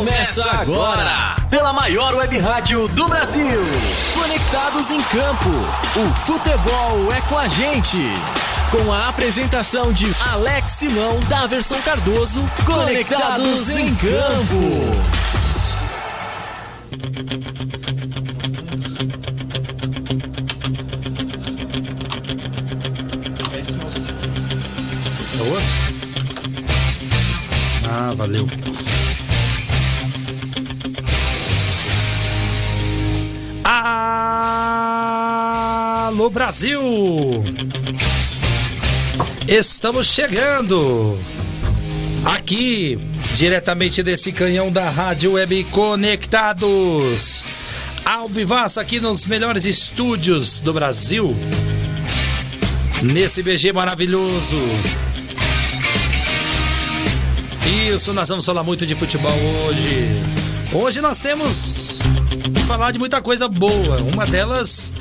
Começa agora, pela maior web rádio do Brasil. Conectados em campo, o futebol é com a gente. Com a apresentação de Alex Simão, Daverson Cardoso, Conectados em campo. Ah, valeu. Alô Brasil! Estamos chegando aqui diretamente desse canhão da Rádio Web Conectados. Ao vivaço aqui nos melhores estúdios do Brasil. Nesse BG maravilhoso. Isso, nós vamos falar muito de futebol hoje. Hoje nós temos que falar de muita coisa boa. Uma delas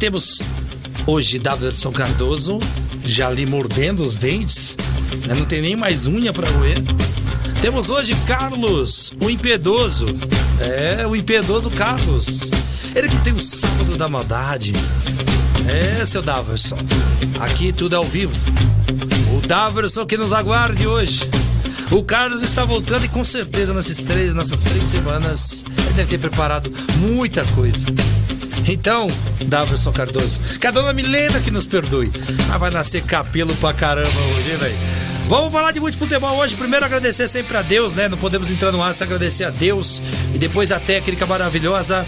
temos hoje Daverson Cardoso, já ali mordendo os dentes, né? não tem nem mais unha para roer. Temos hoje Carlos, o impiedoso. É, o impiedoso Carlos. Ele que tem o sábado da maldade. É, seu Daverson. Aqui tudo é ao vivo. O Daverson que nos aguarde hoje. O Carlos está voltando e com certeza nessas três, nessas três semanas ele deve ter preparado muita coisa. Então, Daverson Cardoso, que a dona Milena que nos perdoe. Ah, vai nascer capelo pra caramba hoje, hein, velho? Vamos falar de muito futebol hoje. Primeiro agradecer sempre a Deus, né? Não podemos entrar no ar sem agradecer a Deus. E depois a técnica maravilhosa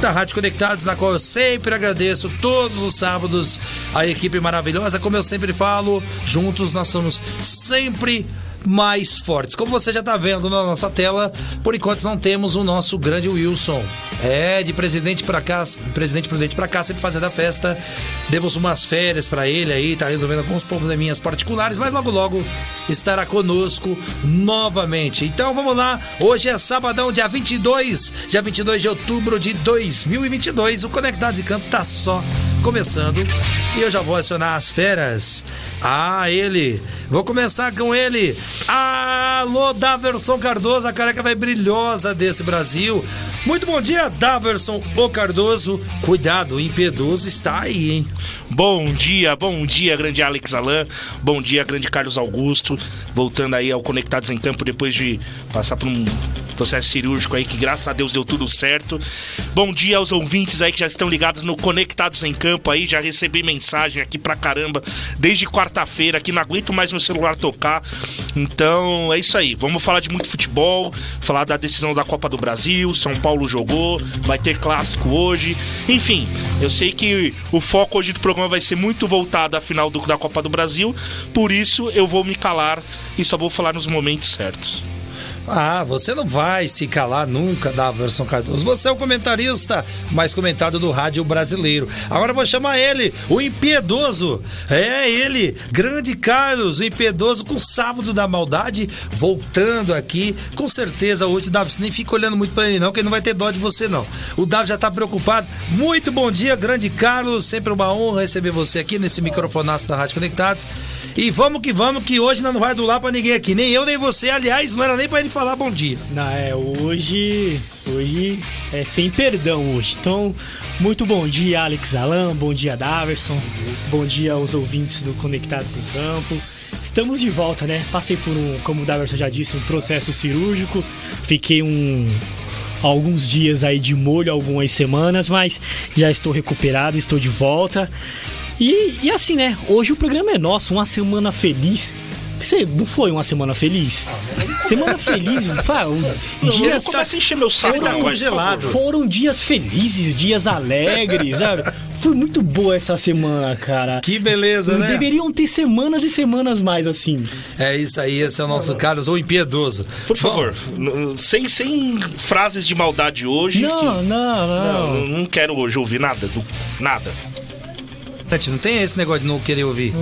da Rádio Conectados, na qual eu sempre agradeço todos os sábados a equipe maravilhosa. Como eu sempre falo, juntos nós somos sempre mais fortes. Como você já está vendo na nossa tela, por enquanto não temos o nosso grande Wilson. É, de presidente para cá, presidente presidente para cá, sempre fazendo a festa. Demos umas férias para ele aí, tá resolvendo alguns probleminhas particulares, mas logo logo estará conosco novamente. Então vamos lá, hoje é sabadão, dia 22, dia 22 de outubro de 2022. O Conectados em Campo tá só começando e eu já vou acionar as feras. Ah, ele. Vou começar com ele. Alô, Daverson Cardoso, a careca vai brilhosa desse Brasil. Muito bom dia, Daverson o Cardoso. Cuidado, o impiedoso está aí, hein? Bom dia, bom dia, grande Alex Alain. Bom dia, grande Carlos Augusto. Voltando aí ao Conectados em Campo depois de passar por um processo cirúrgico aí que graças a Deus deu tudo certo. Bom dia aos ouvintes aí que já estão ligados no Conectados em Campo aí, já recebi mensagem aqui pra caramba desde quarta-feira que não aguento mais meu celular tocar. Então é isso aí, vamos falar de muito futebol, falar da decisão da Copa do Brasil, São Paulo jogou, vai ter clássico hoje. Enfim, eu sei que o foco hoje do programa vai ser muito voltado à final do, da Copa do Brasil, por isso eu vou me calar e só vou falar nos momentos certos. Ah, você não vai se calar nunca, Daverson Cardoso. Você é o comentarista mais comentado do rádio brasileiro. Agora vou chamar ele, o impiedoso. É ele, grande Carlos, o impiedoso com o sábado da maldade, voltando aqui. Com certeza hoje, Davi, nem fica olhando muito para ele não, que ele não vai ter dó de você não. O Davi já tá preocupado. Muito bom dia, grande Carlos. Sempre uma honra receber você aqui nesse microfonaço da Rádio Conectados. E vamos que vamos, que hoje não vai dular para ninguém aqui. Nem eu, nem você. Aliás, não era nem para ele falar bom dia. Não, é, hoje. Hoje é sem perdão hoje. Então, muito bom dia, Alex Alan, bom dia, Daverson, bom dia aos ouvintes do Conectados em Campo. Estamos de volta, né? Passei por um, como o Daverson já disse, um processo cirúrgico. Fiquei um alguns dias aí de molho, algumas semanas, mas já estou recuperado, estou de volta. E, e assim, né? Hoje o programa é nosso, uma semana feliz. Você não foi uma semana feliz? Semana feliz, fala, dias. Começa a encher meu saco Ele tá congelado. Foram dias felizes, dias alegres, sabe? Foi muito boa essa semana, cara. Que beleza, né? Deveriam ter semanas e semanas mais assim. É isso aí, esse é o nosso Carlos, o impiedoso. Por favor, n- sem, sem frases de maldade hoje. Não, que- não, não. Não, não quero hoje ouvir nada, do- nada. Não tem esse negócio de não querer ouvir.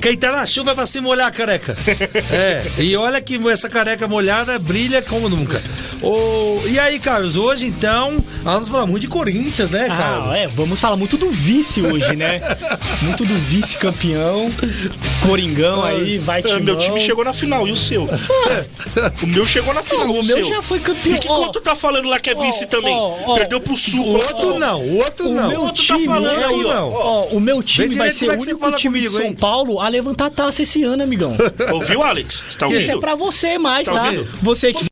Quem tá na chuva vai se molhar, careca. É, e olha que essa careca molhada brilha como nunca. Oh, e aí, Carlos, hoje então, vamos falar muito de Corinthians, né, Ah, Carlos? é, vamos falar muito do vice hoje, né? muito do vice-campeão. Coringão aí, vai Ah, timão. Meu time chegou na final, e o seu? o meu chegou na final, O e o meu seu? já foi campeão. E que Ó, quanto tá falando lá que é vice também? Perdeu pro Sul. O outro não, o outro O não. meu Outro tá time, falando né, aí, ó. o meu time vai ser como o é que você único fala time de comigo, São hein? Paulo a levantar a taça esse ano, amigão. Ouviu, Alex? Tá Que? ouvindo? Isso é pra você mais, Tá tá? Você que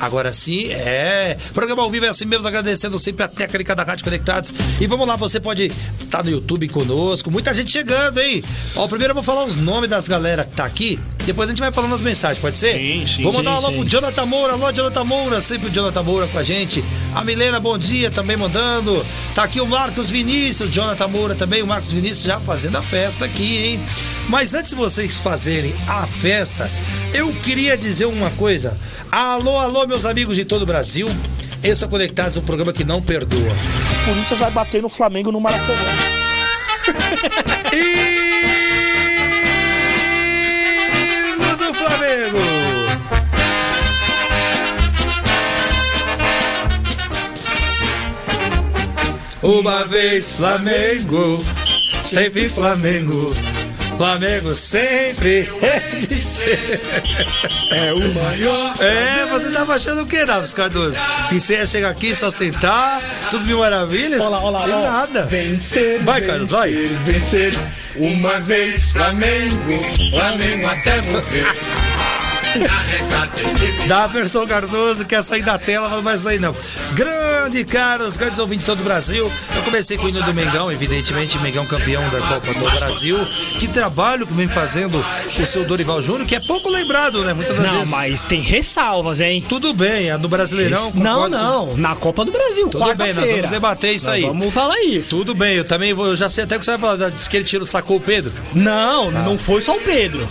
Agora sim, é. Programa ao vivo é assim mesmo, agradecendo sempre a técnica da Rádio Conectados. E vamos lá, você pode estar no YouTube conosco. Muita gente chegando, hein? Ó, primeiro eu vou falar os nomes das galera que tá aqui. Depois a gente vai falando as mensagens, pode ser? Sim, sim, Vou sim, mandar alô sim. pro Jonathan Moura. Alô, Jonathan Moura. Sempre o Jonathan Moura com a gente. A Milena, bom dia, também mandando. Tá aqui o Marcos Vinícius, Jonathan Moura também. O Marcos Vinícius já fazendo a festa aqui, hein? Mas antes de vocês fazerem a festa, eu queria dizer uma coisa. Alô, alô, meus amigos de todo o Brasil. Esse é Conectados, um programa que não perdoa. O Corinthians vai bater no Flamengo no Maracanã. Hino Uma vez Flamengo, sempre Flamengo. Flamengo sempre é de ser. é o maior. É, você tava achando o que, Naves Cardoso? Que você ia chegar aqui, só sentar, tudo mil maravilhas? Olha lá, olha lá, E nada. Vencer, Vai, Carlos, vai. vencer. Uma vez Flamengo, Flamengo até morrer. Da versão Cardoso, quer sair da tela, mas não vai sair não. Grande Carlos, grandes ouvintes de todo o Brasil. Eu comecei com o hino do Mengão, evidentemente, Mengão campeão da Copa do Brasil. Que trabalho que vem fazendo o seu Dorival Júnior, que é pouco lembrado, né? Muitas das Não, vezes. mas tem ressalvas, hein? Tudo bem, é no Brasileirão. não, concordo com- não, na Copa do Brasil, Tudo bem, nós vamos debater isso Nós aí. Vamos falar isso. Tudo bem, eu também vou, eu já sei até o que você vai falar. Diz que ele tirou, sacou o Pedro. Não, não foi só o Pedro.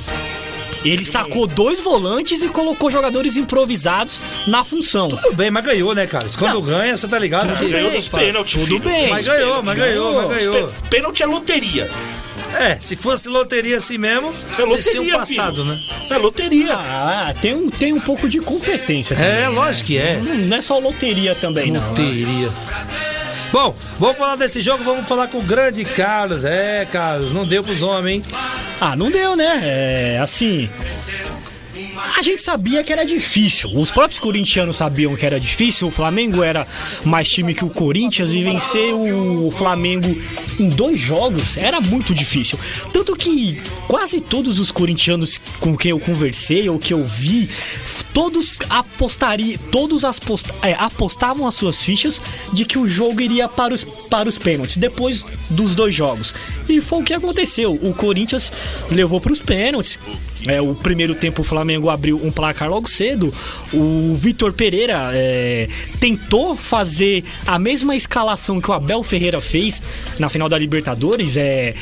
Ele sacou dois volantes e colocou jogadores improvisados na função. Tudo bem, mas ganhou, né, Carlos? Quando ganha, você tá ligado? Ganhou tudo nos faz. pênaltis, Tudo filho. bem. Mas ganhou, mas ganhou, mas ganhou. Pênalti é loteria. É, se fosse loteria assim mesmo, É vocês tinham loteria, passado, filho. né? É loteria. Ah, tem um, tem um pouco de competência também. É, lógico que é. Não, não é só loteria também, não. Loteria. Bom, vamos falar desse jogo, vamos falar com o grande Carlos. É, Carlos, não deu pros homens, hein? Ah, não deu, né? É, assim. A gente sabia que era difícil. Os próprios corintianos sabiam que era difícil. O Flamengo era mais time que o Corinthians e vencer o Flamengo em dois jogos era muito difícil. Tanto que quase todos os corintianos com quem eu conversei ou que eu vi, todos apostariam, todos as post- é, apostavam as suas fichas de que o jogo iria para os, para os pênaltis depois dos dois jogos. E foi o que aconteceu. O Corinthians levou para os pênaltis. É, o primeiro tempo o Flamengo abriu um placar logo cedo. O Vitor Pereira é, tentou fazer a mesma escalação que o Abel Ferreira fez na final da Libertadores. É,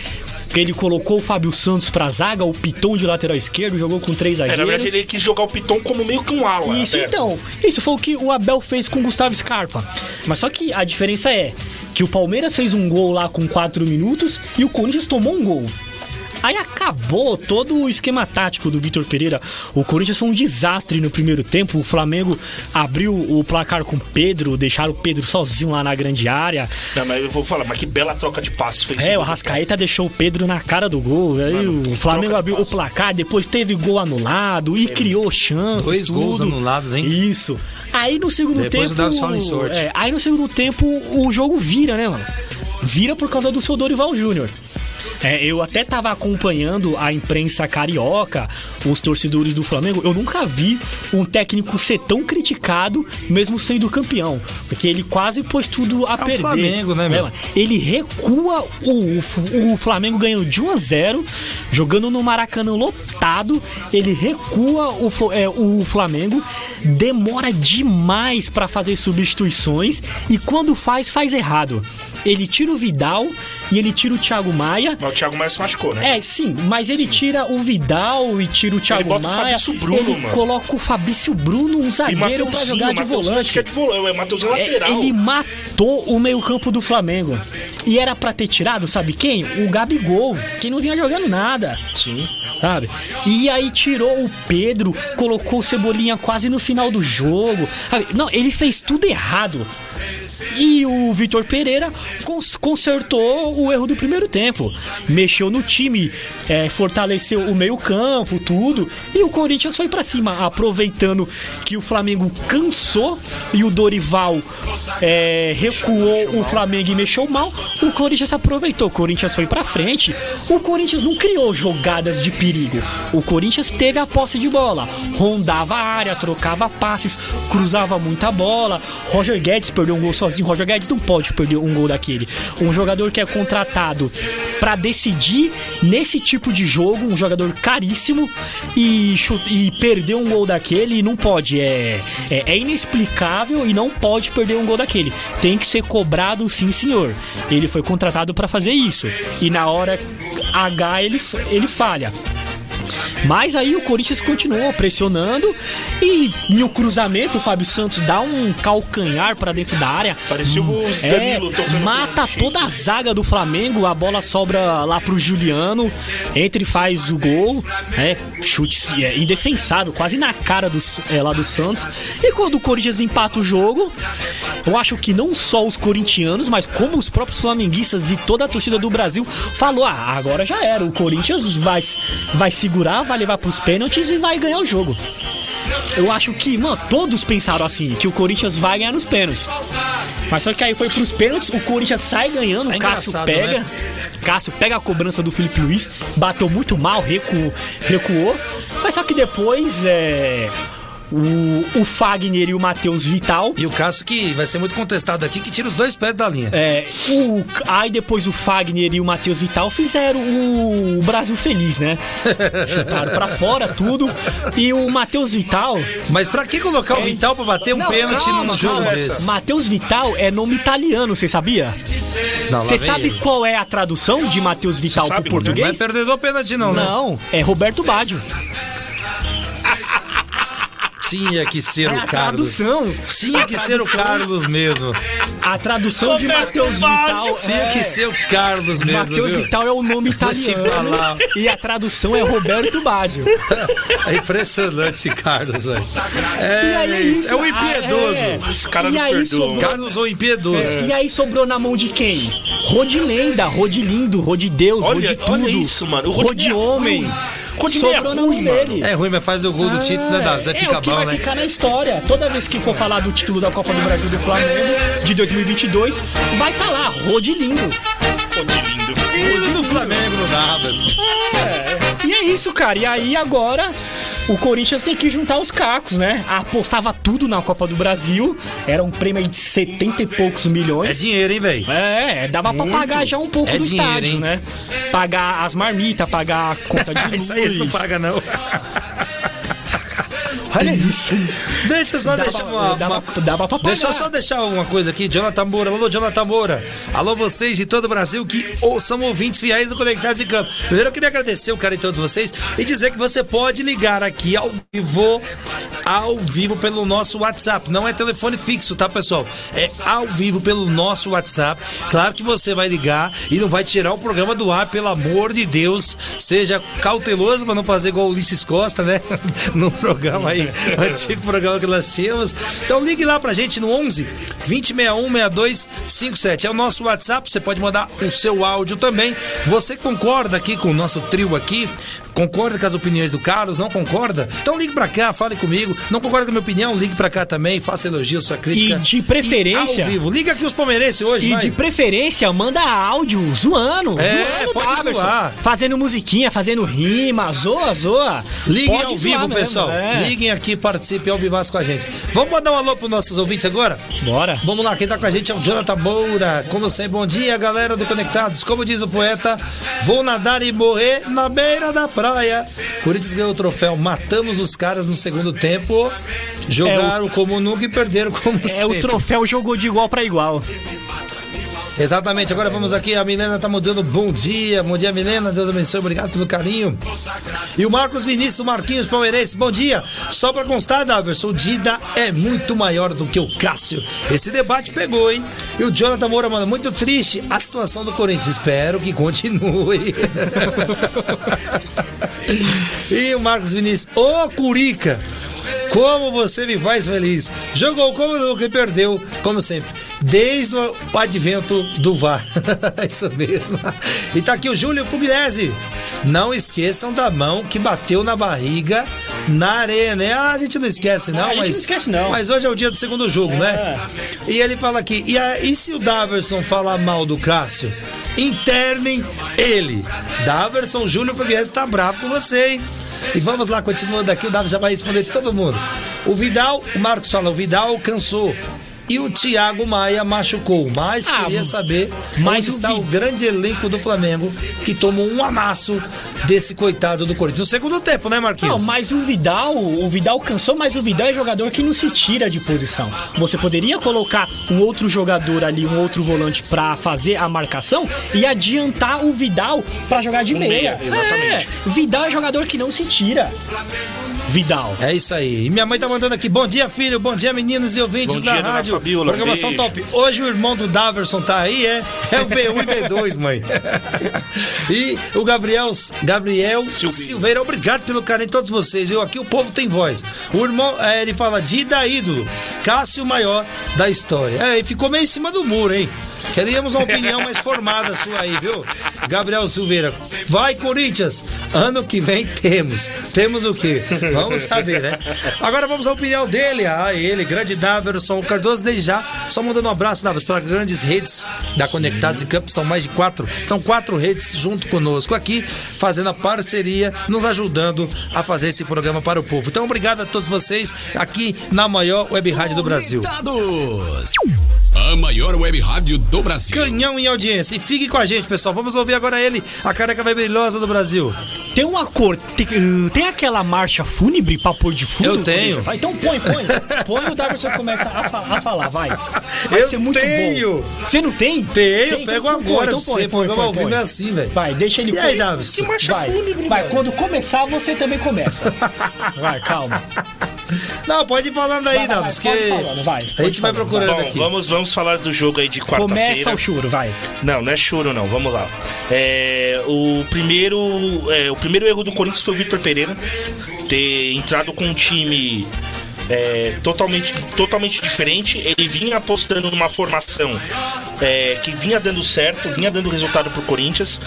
ele colocou o Fábio Santos pra zaga, o Piton de lateral esquerdo, jogou com três É, na zagueiros. verdade, ele quis jogar o Piton como meio que um ala. Isso aberto. então, isso foi o que o Abel fez com o Gustavo Scarpa. Mas só que a diferença é que o Palmeiras fez um gol lá com 4 minutos e o Corinthians tomou um gol. Aí acabou todo o esquema tático do Vitor Pereira. O Corinthians foi um desastre no primeiro tempo. O Flamengo abriu o placar com o Pedro, deixaram o Pedro sozinho lá na grande área. Não, mas eu vou falar, mas que bela troca de passes fez esse É, o gol. Arrascaeta deixou o Pedro na cara do gol. Aí Mano, o Flamengo abriu o passe. placar, depois teve gol anulado e criou chances. Dois gols tudo. anulados, hein? Isso. Aí no segundo Depois tempo. o Davis fala em sorte. é, aí no segundo tempo o jogo vira, né, mano? Vira por causa do seu Dorival Júnior. É, eu até tava acompanhando a imprensa carioca, os torcedores do Flamengo. Eu nunca vi um técnico ser tão criticado, mesmo sendo campeão. Porque ele quase pôs tudo a o perder. Flamengo, né, meu? mano? ele recua o, o, o Flamengo ganhando de 1 a 0 jogando no Maracanã lotado. Ele recua o, é, o Flamengo, demora demais pra fazer substituições e quando faz, faz errado. Ele tira o Vidal e ele tira o Thiago Maia Mas o Thiago Maia se machucou, né? É, sim, mas ele tira o Vidal e tira o Thiago bota o Maia. Fabrício Bruno, ele mano. coloca o Fabrício Bruno, um zagueiro pra jogar de acho volante. que é de volante, é Mateuzinho É, lateral. ele matou o meio-campo do Flamengo. E era pra ter tirado, sabe quem? O Gabigol, que não vinha jogando nada. Sim. Sabe? E aí tirou o Pedro, colocou o Cebolinha quase no final do jogo. Sabe? Não, ele fez tudo errado. E o Vitor Pereira cons- consertou o erro do primeiro tempo. Mexeu no time, é, fortaleceu o meio-campo, tudo. E o Corinthians foi pra cima, aproveitando que o Flamengo cansou e o Dorival é, recuou o Flamengo e mexeu mal. O Corinthians aproveitou. O Corinthians foi pra frente. O Corinthians não criou jogadas de perigo. O Corinthians teve a posse de bola, rondava a área, trocava passes, cruzava muita bola. Roger Guedes perdeu um gol sozinho. Roger Guedes não pode perder um gol daquele. Um jogador que é contratado pra decidir nesse tipo de jogo, um jogador caríssimo e, e perder um gol daquele não pode. É, é, é inexplicável e não pode perder um gol daquele. Tem que ser cobrado, sim, senhor. Ele foi contratado pra fazer isso. E na hora H ele, ele falha. Mas aí o Corinthians continuou pressionando e no cruzamento o Fábio Santos dá um calcanhar pra dentro da área. Parecia o É, Danilo tocando mata toda a zaga do Flamengo, a bola sobra lá pro Juliano, entra e faz o gol, é, chute é, indefensável, quase na cara do, é, lá do Santos. E quando o Corinthians empata o jogo, eu acho que não só os corintianos, mas como os próprios flamenguistas e toda a torcida do Brasil falou: ah, agora já era, o Corinthians vai, vai segurar, vai levar pros pênaltis e vai ganhar o jogo. Eu acho que, mano, todos pensaram assim, que o Corinthians vai ganhar nos pênaltis. Mas só que aí foi pros pênaltis, o Corinthians sai ganhando, É o Cássio pega. né? Cássio pega a cobrança do Felipe Luiz, bateu muito mal, recuou, recuou. Mas só que depois é. O, o Fagner e o Matheus Vital. E o Cássio que vai ser muito contestado aqui, que tira os dois pés da linha. É, o, aí depois o Fagner e o Matheus Vital fizeram o, Brasil feliz, né? Chutaram pra fora tudo. E o Matheus Vital. Mas pra que colocar o Vital pra bater um Não, pênalti calma, num jogo calma. desse? Matheus Vital é nome italiano, você sabia? Não, Você sabe ele. qual é a tradução de Matheus Vital sabe, pro né? Não é português? perdedor pênalti não, né? Não, é Roberto Baggio. Tinha que ser É o a Carlos. tradução. Tinha que ser o Carlos mesmo. A tradução de Matheus Vital Baggio. Tinha é... que ser o Carlos mesmo, Matheus? Vital é o nome italiano falar. e a tradução é Roberto Baggio. É impressionante esse Carlos, velho. É, E aí é isso. é o Ah, impiedoso. é. Esse cara E não sobrou-. Carlos o impiedoso. E aí sobrou na mão de quem? Rodilenda, Rodilindo, Rodideus, Olha- tudo. olha isso, mano. O Rodinei é Rodinei é ruim, dele. É ruim, mas faz o gol do título, né, Davi? Vai É, ficar o que bom, vai né? ficar na história. Toda vez que for falar do título da Copa do Brasil do Flamengo de 2022, vai estar lá, Rodilindo. Pô, que lindo. Hino do Flamengo no Navas. E é isso, cara. E aí agora o Corinthians tem que juntar os cacos, né? Apostava tudo na Copa do Brasil. Era um prêmio aí de 70 e poucos É milhões. dinheiro, hein, velho? É, dava pra pagar já um pouco É do dinheiro, estádio, hein? né? Pagar as marmitas, pagar a conta de luz. Isso aí eles não pagam, não. Olha isso. Deixa eu só Dava- deixar uma, dava- uma- dava pra Deixa eu só deixar uma coisa aqui, Jonathan Moura. Alô, Jonathan Moura. Alô, vocês de todo o Brasil que ou- são ouvintes fiéis do Conectados em Campo. Primeiro eu queria agradecer o cara de todos vocês e dizer que você pode ligar aqui ao vivo, ao vivo pelo nosso WhatsApp. Não é telefone fixo, tá, pessoal? É ao vivo pelo nosso WhatsApp. Claro que você vai ligar e não vai tirar o programa do ar, pelo amor de Deus. Seja cauteloso para não fazer igual o Ulisses Costa, né? no programa aí, antigo programa que nós tínhamos. Então ligue lá pra gente no 11 2061 6257. É o nosso WhatsApp, você pode mandar o seu áudio também. Você concorda aqui com o nosso trio aqui? Concorda com as opiniões do Carlos? Não concorda? Então ligue pra cá, fale comigo. Não concorda com a minha opinião? Ligue pra cá também, faça elogio, sua crítica. E de preferência- E ao vivo. Liga aqui os palmeirenses hoje, E vai. de preferência, manda áudio zoando. É, zoando pode Daverson. zoar. Fazendo musiquinha, fazendo rima, zoa, zoa. Liguem Pode ao vivo, mesmo, pessoal. é. Liguem aqui, participem ao vivo com a gente. Vamos mandar um alô pros nossos ouvintes agora? Bora. Vamos lá, quem tá com a gente é o Jonathan Moura. Como sempre, bom dia, galera do Conectados. Como diz o poeta, vou nadar e morrer na beira da praia. Corinthians ganhou o troféu, matamos os caras no segundo tempo. Jogaram como nunca e perderam como É, sempre. o troféu jogou de igual pra igual. Exatamente, agora vamos aqui, a Milena tá mudando bom dia, bom dia Milena, Deus abençoe, obrigado pelo carinho. E o Marcos Vinícius Marquinhos Palmeirense, bom dia. Só pra constar, Daverson, o Dida é muito maior do que o Cássio. Esse debate pegou, hein? E o Jonathan Moura manda, muito triste a situação do Corinthians, espero que continue. e o Marcos Vinícius, ô Curica, como você me faz feliz. Jogou como nunca e perdeu, como sempre. Desde o advento do VAR. Isso mesmo. E tá aqui o Júlio Pugliese. Não esqueçam da mão que bateu na barriga na areia, né? Ah, a gente não esquece, não, Ah, a gente mas. não esquece, não. Mas hoje é o dia do segundo jogo, né? E ele fala aqui, e, a- e se o Daverson falar mal do Cássio? Internem ele. Daverson Júlio Pugliese tá bravo com você, hein? E vamos lá, continuando aqui, o Davi já vai responder todo mundo. O Vidal, o Marcos fala, o Vidal cansou. E o Thiago Maia machucou. Mas Ah, queria saber mas onde o está Vi- o grande elenco do Flamengo que tomou um amasso desse coitado do Corinthians. No segundo tempo, né, Marquinhos? Não, mas o Vidal, o Vidal cansou, mas o Vidal é jogador que não se tira de posição. Você poderia colocar um outro jogador ali, um outro volante pra fazer a marcação e adiantar o Vidal pra jogar de meia. meia, exatamente. É, Vidal é jogador que não se tira. Vidal. É isso aí. E minha mãe tá mandando aqui. Bom dia, filho. Bom dia, meninos e ouvintes Bom dia, da dona rádio. Fabiola. Programação Beijo. top. Hoje o irmão do Daverson tá aí, é? É o B1 e B2, mãe. e o Gabriel, Gabriel Silveira. Silveira. Obrigado pelo carinho de todos vocês. Eu aqui o povo tem voz. O irmão, é, ele fala Dida ídolo. Cássio maior da história. É, e ficou meio em cima do muro, hein? Queríamos uma opinião mais formada sua aí, viu? Gabriel Silveira. Vai, Corinthians! Ano que vem temos. Temos o quê? Vamos saber, né? Agora vamos à opinião dele. Ah, ele, grande Daverson Cardoso, desde já. Só mandando um abraço, Daverson, para grandes redes da Conectados em Campo. São mais de quatro. São quatro redes junto conosco aqui, fazendo a parceria, nos ajudando a fazer esse programa para o povo. Então, obrigado a todos vocês aqui na maior web rádio do Brasil. Conectados. A maior web rádio do Brasil. Canhão em audiência. E fique com a gente, pessoal. Vamos ouvir agora ele, a careca mais brilhosa do Brasil. Tem uma cor. Tem, uh, tem aquela marcha fúnebre pra pôr de fundo? Eu tenho. Vai, então põe, põe. Põe o Davidson começa a, fa- a falar, vai. Vai Eu ser muito tenho. bom. Você não tem? Tenho, eu Tem? pego Então põe, agora então põe, você. põe, põe, põe. é assim, velho. Vai, deixa ele E aí, Davidson? Vai, vai, quando começar, você também começa. Vai, calma. Não, pode ir falando aí, Vai, vai, Davis, que pode falando, vai, a gente vai procurando Bom, aqui. vamos, vamos falar do jogo aí de Começa quarta-feira. o choro, vai. Não, não é choro não, vamos lá. É, o, primeiro, é, o primeiro erro do Corinthians foi o Vitor Pereira ter entrado com um time é, totalmente, totalmente diferente. Ele vinha apostando numa formação é, que vinha dando certo, vinha dando resultado pro Corinthians.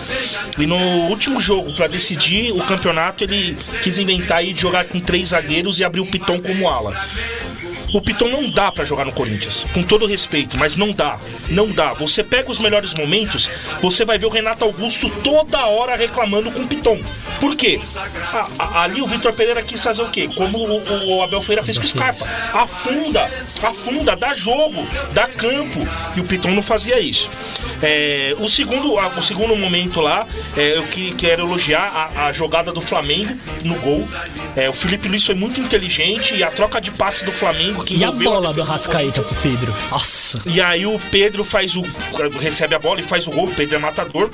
E no último jogo, para decidir o campeonato, ele quis inventar de jogar com três zagueiros e abrir o Piton como ala. O Piton não dá pra jogar no Corinthians, com todo respeito, mas não dá. Não dá. Você pega os melhores momentos, você vai ver o Renato Augusto toda hora reclamando com o Piton. Por quê? A- a- ali o Vitor Pereira quis fazer o quê? Como o, o Abel Feira fez com o Scarpa. Afunda, afunda, dá jogo, dá campo. E o Piton não fazia isso. É, o, segundo, o segundo momento lá, é, eu que, quero elogiar a, a jogada do Flamengo no gol. É, o Felipe Luiz foi muito inteligente e a troca de passe do Flamengo que E a bola do Rascaeta pro Pedro? Nossa. e aí o Pedro faz o. recebe a bola e faz o gol, o Pedro é matador.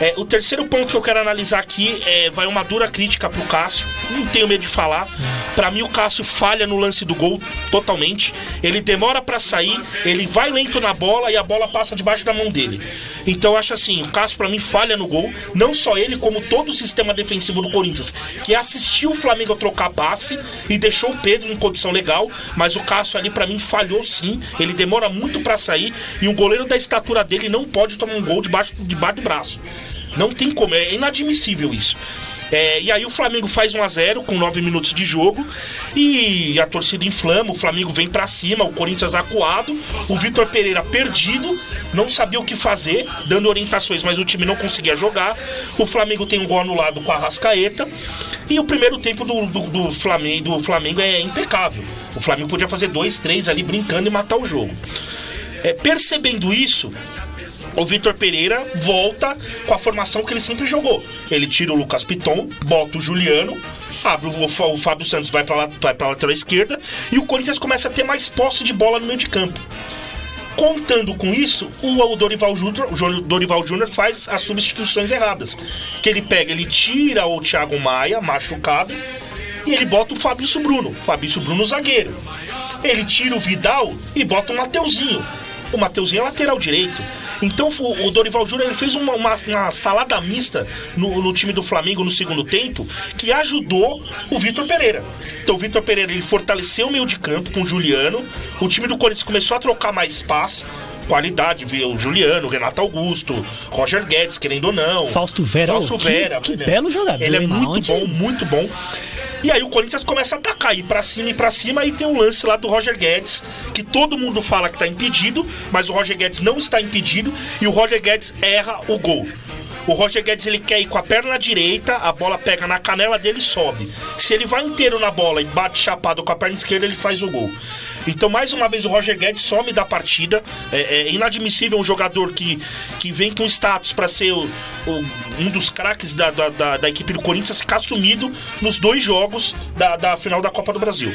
É, o terceiro ponto que eu quero analisar aqui é, vai uma dura crítica pro Cássio. Não tenho medo de falar. Pra mim, o Cássio falha no lance do gol totalmente. Ele demora pra sair, ele vai lento na bola e a bola passa debaixo da mão dele. Então, eu acho assim: o Cássio, pra mim, falha no gol. Não só ele, como todo o sistema defensivo do Corinthians, que assistiu o Flamengo trocar passe e deixou o Pedro em condição legal. Mas o Cássio ali, pra mim, falhou sim. Ele demora muito pra sair e um goleiro da estatura dele não pode tomar um gol debaixo, debaixo do braço. Não tem como, é inadmissível isso. É, e aí o Flamengo faz 1 a 0 com 9 minutos de jogo e a torcida inflama, o Flamengo vem pra cima, o Corinthians acuado, o Vitor Pereira perdido, não sabia o que fazer, dando orientações, mas o time não conseguia jogar. O Flamengo tem um gol anulado com a Rascaeta e o primeiro tempo do, do, do Flamengo, do Flamengo é impecável. O Flamengo podia fazer dois, três ali brincando e matar o jogo. É, percebendo isso, o Vitor Pereira volta com a formação que ele sempre jogou. Ele tira o Lucas Piton, bota o Juliano, abre o, o Fábio Santos, vai lá, vai pra lateral esquerda e o Corinthians começa a ter mais posse de bola no meio de campo. Contando com isso, o Dorival Júnior, Dorival Júnior faz as substituições erradas. Que ele pega, ele tira o Thiago Maia, machucado, e ele bota o Fabrício Bruno. Fabrício Bruno zagueiro. Ele tira o Vidal e bota o Mateuzinho. O Mateuzinho é lateral direito. Então o Dorival Júnior ele fez uma, uma, uma salada mista no, no, time do Flamengo no segundo tempo que ajudou o Vitor Pereira. Então o Vitor Pereira ele fortaleceu o meio de campo com o Juliano. O time do Corinthians começou a trocar mais espaço qualidade, viu? O Juliano, Renato Augusto, Roger Guedes, querendo ou não. Fausto Vera. Fausto Vera. Que, que belo jogador. Ele é muito bom, muito bom. E aí o Corinthians começa a atacar, ir pra cima e pra cima, e tem um lance lá do Roger Guedes, que todo mundo fala que tá impedido, mas o Roger Guedes não está impedido, e o Roger Guedes erra o gol. O Roger Guedes ele quer ir com a perna direita, a bola pega na canela dele e sobe. Se ele vai inteiro na bola e bate chapado com a perna esquerda, ele faz o gol. Então, mais uma vez, o Roger Guedes some da partida. É, é inadmissível um jogador que, que vem com status para ser o, o, um dos craques da, da, da, da, equipe do Corinthians ficar sumido nos dois jogos da, da final da Copa do Brasil.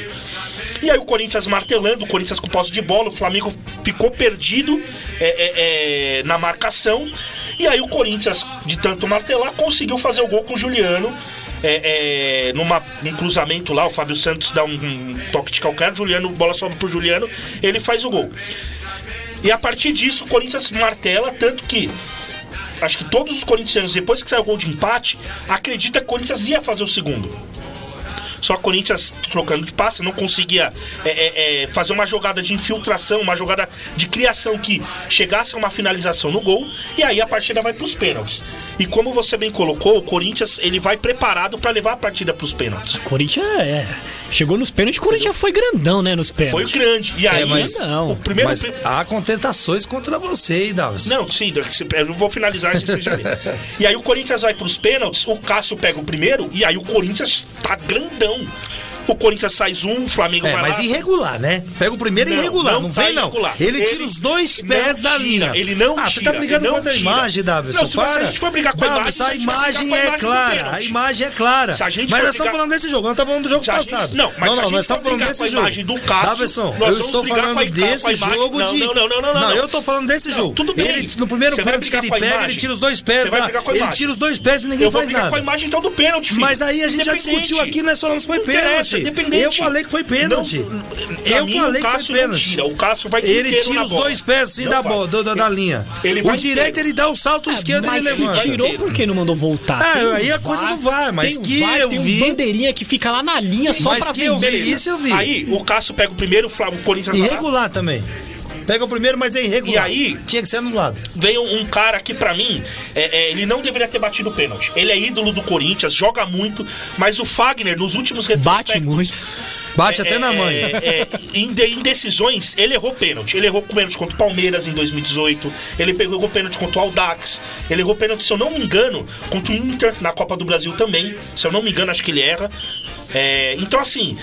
E aí o Corinthians martelando, o Corinthians com posse de bola, o Flamengo ficou perdido é, é, é, na marcação. E aí o Corinthians, de tanto martelar, conseguiu fazer o gol com o Juliano é, é, numa, num cruzamento lá, o Fábio Santos dá um, um toque de calcanhar, Juliano, bola sobe pro Juliano, ele faz o gol. E a partir disso, o Corinthians martela, tanto que acho que todos os corintianos, depois que saiu o gol de empate, acredita que o Corinthians ia fazer o segundo. Só o Corinthians, trocando de passe, não conseguia é, é, é, fazer uma jogada de infiltração, uma jogada de criação que chegasse a uma finalização no gol. E aí a partida vai para os pênaltis. E como você bem colocou, o Corinthians ele vai preparado para levar a partida para os pênaltis. O Corinthians é. Chegou nos pênaltis, o Corinthians foi grandão, né? Nos pênaltis. Foi grande. E aí, é, mas, não. o primeiro. Mas há contentações contra você, hein, Davis? Não, sim, eu vou finalizar esse já. E aí o Corinthians vai para os pênaltis, o Cássio pega o primeiro, e aí o Corinthians tá grandão Não. O Corinthians sai um, o Flamengo é, vai mas lá. irregular, né? Pega o primeiro não, irregular, não, não vem não. Ele, ele tira os dois pés da linha. Ele não ah, tira. você tá brigando contra a imagem, Davidson, não, para. Se a gente for brigar com a imagem, a imagem é clara, a imagem é clara. Mas nós estamos falando desse jogo, nós estamos falando do jogo passado. Não, mas não, nós estamos falando desse jogo. Davidson, eu estou falando desse jogo de... Não, não, não, não. eu estou falando desse jogo. Tudo bem. No primeiro pênalti que ele pega, ele tira os dois pés lá. Ele tira os dois pés e ninguém faz nada. com a imagem então do pênalti, Mas aí a gente já discutiu aqui, nós falamos que foi pênalti. Eu falei que foi pênalti. eu mim, falei que foi pênalti. O Cássio vai Ele tira os dois pés assim da, bola, do, da, da linha. Ele o direito ele dá o salto é, esquerdo e ele levanta. tirou porque não mandou voltar. Ah, aí a coisa não vai, mas que VAR, eu vi. Tem um bandeirinha que fica lá na linha só mas pra que eu vi isso eu vi. Aí o Cássio pega o primeiro, o Corinthians Irregular também. Pega o primeiro, mas é irregular. E aí. Tinha que ser anulado. Veio um cara que, para mim, é, é, ele não deveria ter batido o pênalti. Ele é ídolo do Corinthians, joga muito, mas o Fagner, nos últimos retrospectos. Bate muito. Bate é, até na mãe. É, é, em, em, decisões, ele errou pênalti. Ele errou pênalti contra o Palmeiras em 2018. Ele errou pênalti contra o Aldax. Ele errou pênalti, se eu não me engano, contra o Inter na Copa do Brasil também. Se eu não me engano, acho que ele erra. É, então, assim,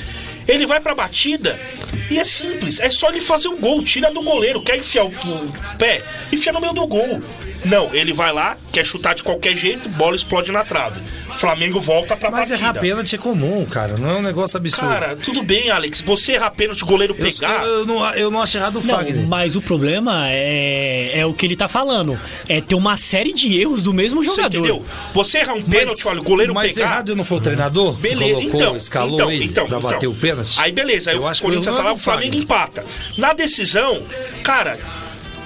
ele vai pra batida e é simples. É só ele fazer o gol. Tira do goleiro. Quer enfiar o, o pé? Enfia no meio do gol. Não, ele vai lá, quer chutar de qualquer jeito, bola explode na trave. Flamengo volta pra Mas partida. errar pênalti é comum, cara. Não é um negócio absurdo. Cara, tudo bem, Alex. Você errar pênalti, o goleiro pegar. Eu, eu, não, eu não acho errado o Fagner. Mas o problema é, é o que ele tá falando. É ter uma série de erros do mesmo jogador. Você entendeu? Você errar um pênalti, mas, olha, o goleiro mas pegar. Mas errado não foi o treinador? Beleza, colocou, então. Escalou então, ele então, pra então. bater o pênalti? Aí beleza, aí eu o acho Corinthians que lá, o Flamengo empata. Na decisão, cara,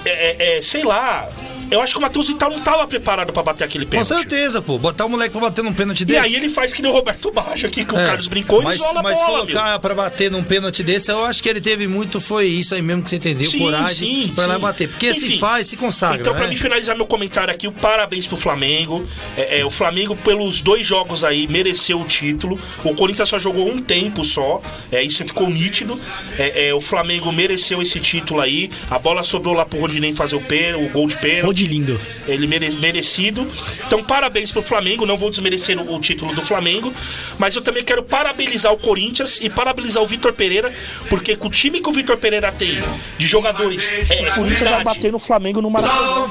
é, é, sei lá, eu acho que o Matheus Vital não tava preparado pra bater aquele pênalti. Com certeza, pô. Botar o moleque pra bater num pênalti desse. E aí ele faz que nem o Roberto Baixo aqui, que é. o Carlos brincou mas, e isola mas a bola. Mas colocar meu. pra bater num pênalti desse, eu acho que ele teve muito, foi isso aí mesmo que você entendeu. Sim, coragem sim, pra sim. lá bater. Porque Enfim, se faz, se consagra. Então, pra né? mim finalizar meu comentário aqui, o parabéns pro Flamengo. É, é, o Flamengo, pelos dois jogos aí, mereceu o título. O Corinthians só jogou um tempo só. É, isso ficou nítido. É, é, o Flamengo mereceu esse título aí. A bola sobrou lá pro Rodinei fazer o, pênalti, o gol de pênalti. Rodilindo. Ele mere, merecido. Então, parabéns pro Flamengo. Não vou desmerecer o, o, título do Flamengo, mas eu também quero parabenizar o Corinthians e parabenizar o Vitor Pereira, porque com o time que o Vitor Pereira tem de jogadores, é, o Corinthians vai bater no Flamengo no Maracanã.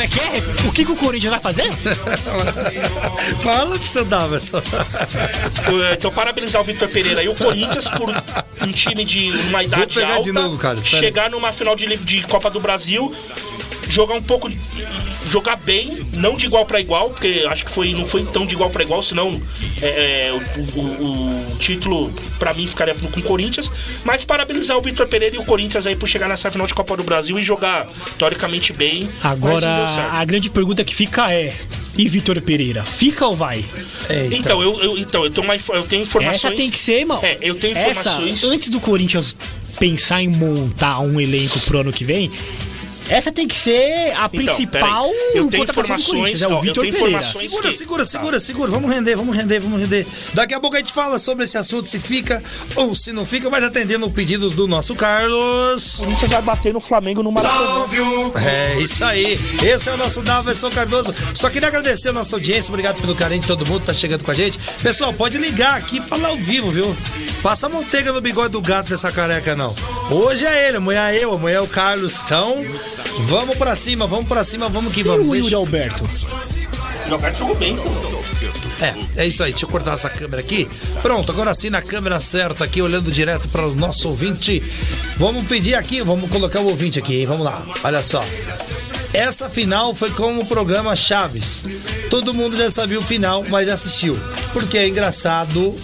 Como é que é? O que, que o Corinthians vai fazer? Fala do seu Daverson. Eh, Então, parabenizar o Vitor Pereira e o Corinthians por um time de uma idade pegar alta de novo, chegar numa final de, de Copa do Brasil, jogar um pouco, jogar bem, não de igual pra igual, porque acho que foi, não foi tão de igual pra igual, senão é, é, o, o- o título pra mim ficaria com o Corinthians. Mas parabenizar o Vitor Pereira e o Corinthians aí por chegar nessa final de Copa do Brasil e jogar teoricamente bem. Agora, a grande pergunta que fica é: e Vitor Pereira, fica ou vai? Eita. Então, eu, eu, então, eu, tenho uma, eu tenho informações. Essa tem que ser, irmão. É, eu tenho Essa, informações. antes do Corinthians pensar em montar um elenco pro ano que vem, essa tem que ser a principal peraí. Eu tenho informações, é o Vitor tenho Pereira. informações- Segura, que- segura, segura, segura. Vamos render, vamos render, vamos render. Daqui a pouco a gente fala sobre esse assunto, se fica ou se não fica, mas atendendo os pedidos do nosso Carlos. O Corinthians vai bater no Flamengo no Maracanã. É isso aí. Esse é o nosso Daverson Cardoso. Só queria agradecer a nossa audiência. Obrigado pelo carinho de todo mundo que tá chegando com a gente. Pessoal, pode ligar aqui e falar ao vivo, viu? Passa manteiga no bigode do gato dessa careca, não. Hoje é ele, amanhã é eu, amanhã é o Carlos. Então, vamos pra cima, vamos pra cima, vamos que E vamos. o Yuri Deixa- Alberto? O Roberto jogou bem. É, é isso aí. Deixa eu cortar essa câmera aqui. Pronto, agora sim na câmera certa aqui, olhando direto para o nosso ouvinte. Vamos pedir aqui, vamos colocar o ouvinte aqui, hein? Vamos lá. Olha só. Essa final foi como o programa Chaves. Todo mundo já sabia o final, mas assistiu. Porque é engraçado.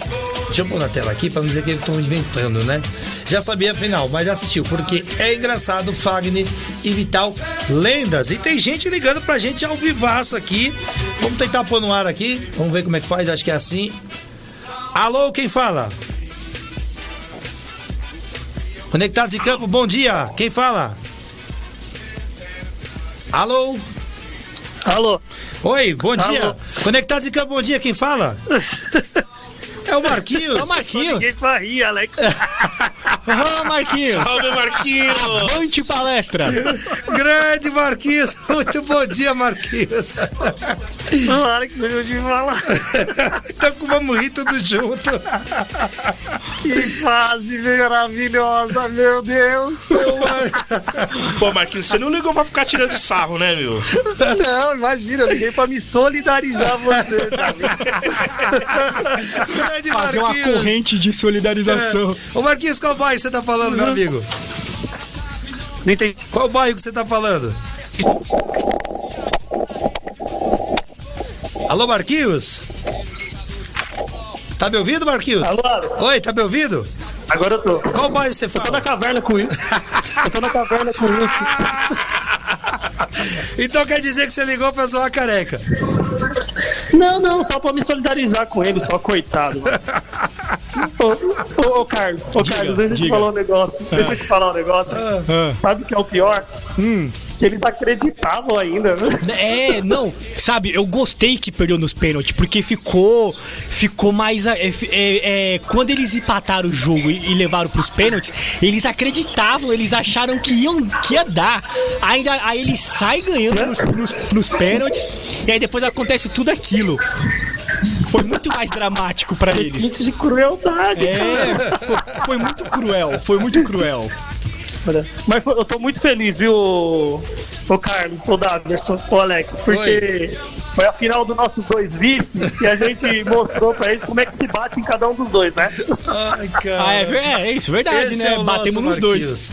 Deixa eu pôr na tela aqui para não dizer que eles estão inventando, né? Já sabia a final, mas assistiu. Porque é engraçado, Fagner e Vital, lendas. E tem gente ligando pra gente ao vivaço aqui. Vamos tentar pôr no ar aqui. Vamos ver como é que faz. Acho que é assim. Alô, quem fala? Conectados em campo, bom dia. Quem fala? Alô? Alô? Oi, bom dia. Alô. Conectados em campo, bom dia. Quem fala? É o Marquinhos. Ô, Marquinhos! Ninguém rir, Alex. Ô, Marquinhos! Salve, Marquinhos! Avante palestra! Grande Marquinhos. Muito bom dia, Marquinhos. Alex, deixa eu te falar. então vamos rir tudo junto. Que fase maravilhosa, meu Deus. Pô, Marquinhos, você não ligou pra ficar tirando sarro, né, meu? Não, imagina, eu liguei pra me solidarizar você, tá? Grande Fazer uma Marquinhos. corrente de solidarização. É. Ô Marquinhos, qual bairro você tá falando, meu amigo? Não entendi. Qual bairro que você tá falando? Alô, Marquinhos? Tá me ouvindo, Marquinhos? Alô, Alex? Oi, tá me ouvindo? Agora eu tô. Qual bairro você Eu tô na fala? caverna com isso. Eu tô na caverna com isso. Então quer dizer que você ligou pra zoar a careca. Não, não, só pra me solidarizar com ele, só coitado. mano. Ô, ô, ô, Carlos, ô Carlos, deixa eu te diga. falar um negócio. Deixa eu te falar um negócio. Sabe o que é o pior? Que eles acreditavam ainda, né? É, não, sabe, eu gostei que perdeu nos pênaltis, porque ficou ficou mais. a- É, é, é, quando eles empataram o jogo e, e levaram pros pênaltis, eles acreditavam, eles acharam que, iam, que ia dar. Ainda, aí ele sai ganhando nos, nos, nos pênaltis, e aí depois acontece tudo aquilo. Foi muito mais dramático pra eles. Gente de crueldade, É, foi, foi muito cruel, foi muito cruel. Mas foi- eu tô muito feliz, viu, ô Carlos, o Daverson, o Alex, porque foi a final dos nossos dois vices e a gente mostrou pra eles como é que se bate em cada um dos dois, né? Ai, cara. Ah, é, é isso, verdade, Esse né? é o Batemos nosso nos dois.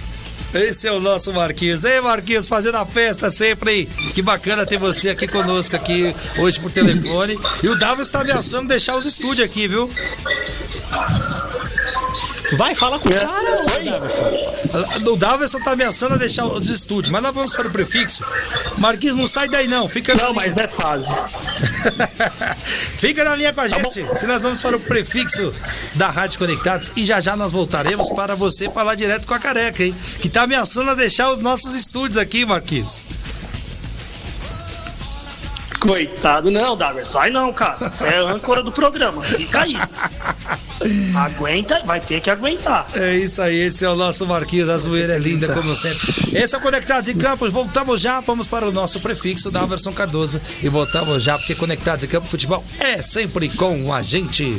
Esse é o nosso Marquinhos. Ei, Marquinhos, fazendo a festa sempre, hein? Que bacana ter você aqui conosco aqui hoje por telefone. E o Davis tá ameaçando deixar os estúdios aqui, viu? Vai, fala com o cara, ô, Oi? Daverson. O Davidson tá ameaçando deixar os estúdios, mas nós vamos para o prefixo. Marquinhos, não sai daí não, fica, Não, mas é fase. fica na linha com a gente, que nós vamos para o prefixo da Rádio Conectados e já já nós voltaremos para você falar direto com a careca, hein? Que tá ameaçando a deixar os nossos estúdios aqui, Marquinhos. Coitado, não, Daver, sai não, cara. Você é âncora do programa, fica aí. Aguenta, vai ter que aguentar. É isso aí, esse é o nosso Marquinhos, a zoeira é linda, como sempre. Esse é o Conectados em Campos, voltamos já, vamos para o nosso prefixo da Everson Cardoso e voltamos já, porque Conectados em Campos Futebol é sempre com a gente.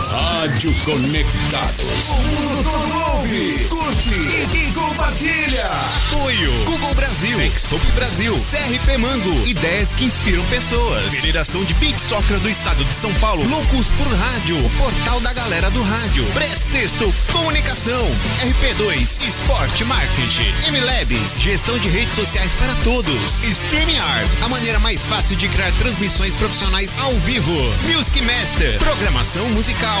Rádio Conectados. Mundo todo ouve, curte e, e compartilha. Apoio Google Brasil, Textop Brasil, CRP Mango, ideias que inspiram pessoas. Federação de Beat Soccer do Estado de São Paulo, Loucos por Rádio, Portal da Galera do Rádio, Prestexto, Comunicação, RP2, Esporte Marketing, MLabs, Gestão de Redes Sociais para Todos, StreamYard, a maneira mais fácil de criar transmissões profissionais ao vivo, Music Master, Programação Musical,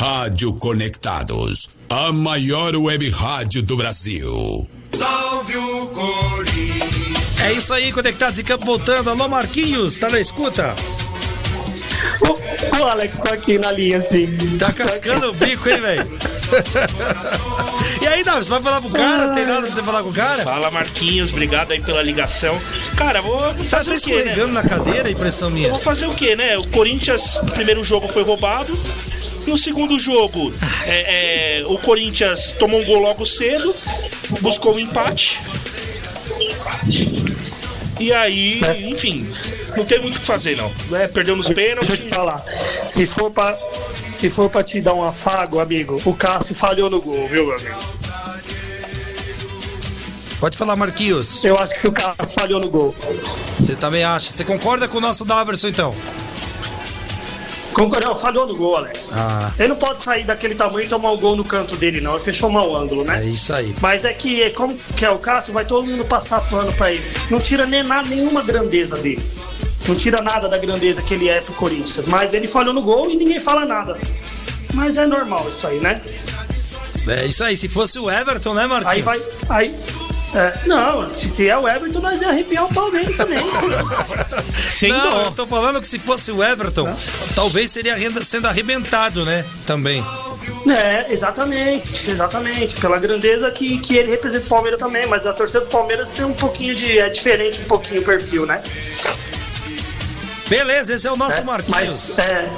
Rádio Conectados, a maior web rádio do Brasil. Salve o Corinthians. É isso aí, Conectados em Campo voltando. Alô, Marquinhos, tá na escuta? O, o Alex tá aqui na linha, assim. Tá cascando o bico, hein, velho? e aí, Davi, você vai falar pro cara? Tem nada pra você falar com o cara? Fala Marquinhos, obrigado aí pela ligação. Cara, vou Tá fazer até o quê, né? escorregando na cadeira, impressão Eu minha. vou fazer o quê, né? O Corinthians, no primeiro jogo foi roubado. No segundo jogo, é, é, o Corinthians tomou um gol logo cedo, buscou um empate. E aí, enfim, não tem muito o que fazer, não. É, perdeu nos Deixa eu pênaltis. te falar. Se for pra, se for pra te dar um afago, amigo, o Cássio falhou no gol, viu, meu amigo? Pode falar, Marquinhos. Eu acho que o Cássio falhou no gol. Você também acha? Você concorda com o nosso Daverson, então? Concordo, não, falhou no gol, Alex. Ah. Ele não pode sair daquele tamanho e tomar o gol no canto dele, não. Ele fechou mal o ângulo, né? É isso aí. Mas é que, é como que é o Cássio, vai todo mundo passar pano pra ele. Não tira nem nada, nenhuma grandeza dele. Não tira nada da grandeza que ele é pro Corinthians. Mas ele falhou no gol e ninguém fala nada. Mas é normal isso aí, né? É isso aí. Se fosse o Everton, né, Marquinhos? Aí vai. Aí. É, não, se é o Everton, nós ia arrepiar o pau dele também. Sem Não, dó. eu tô falando que se fosse o Everton, talvez seria renda- sendo arrebentado, né? Também. É, exatamente, exatamente. Pela grandeza que, que ele representa o Palmeiras também, mas a torcida do Palmeiras tem um pouquinho de. É diferente um pouquinho o perfil, né? Beleza, esse é o nosso É, Marquinhos. Mas é,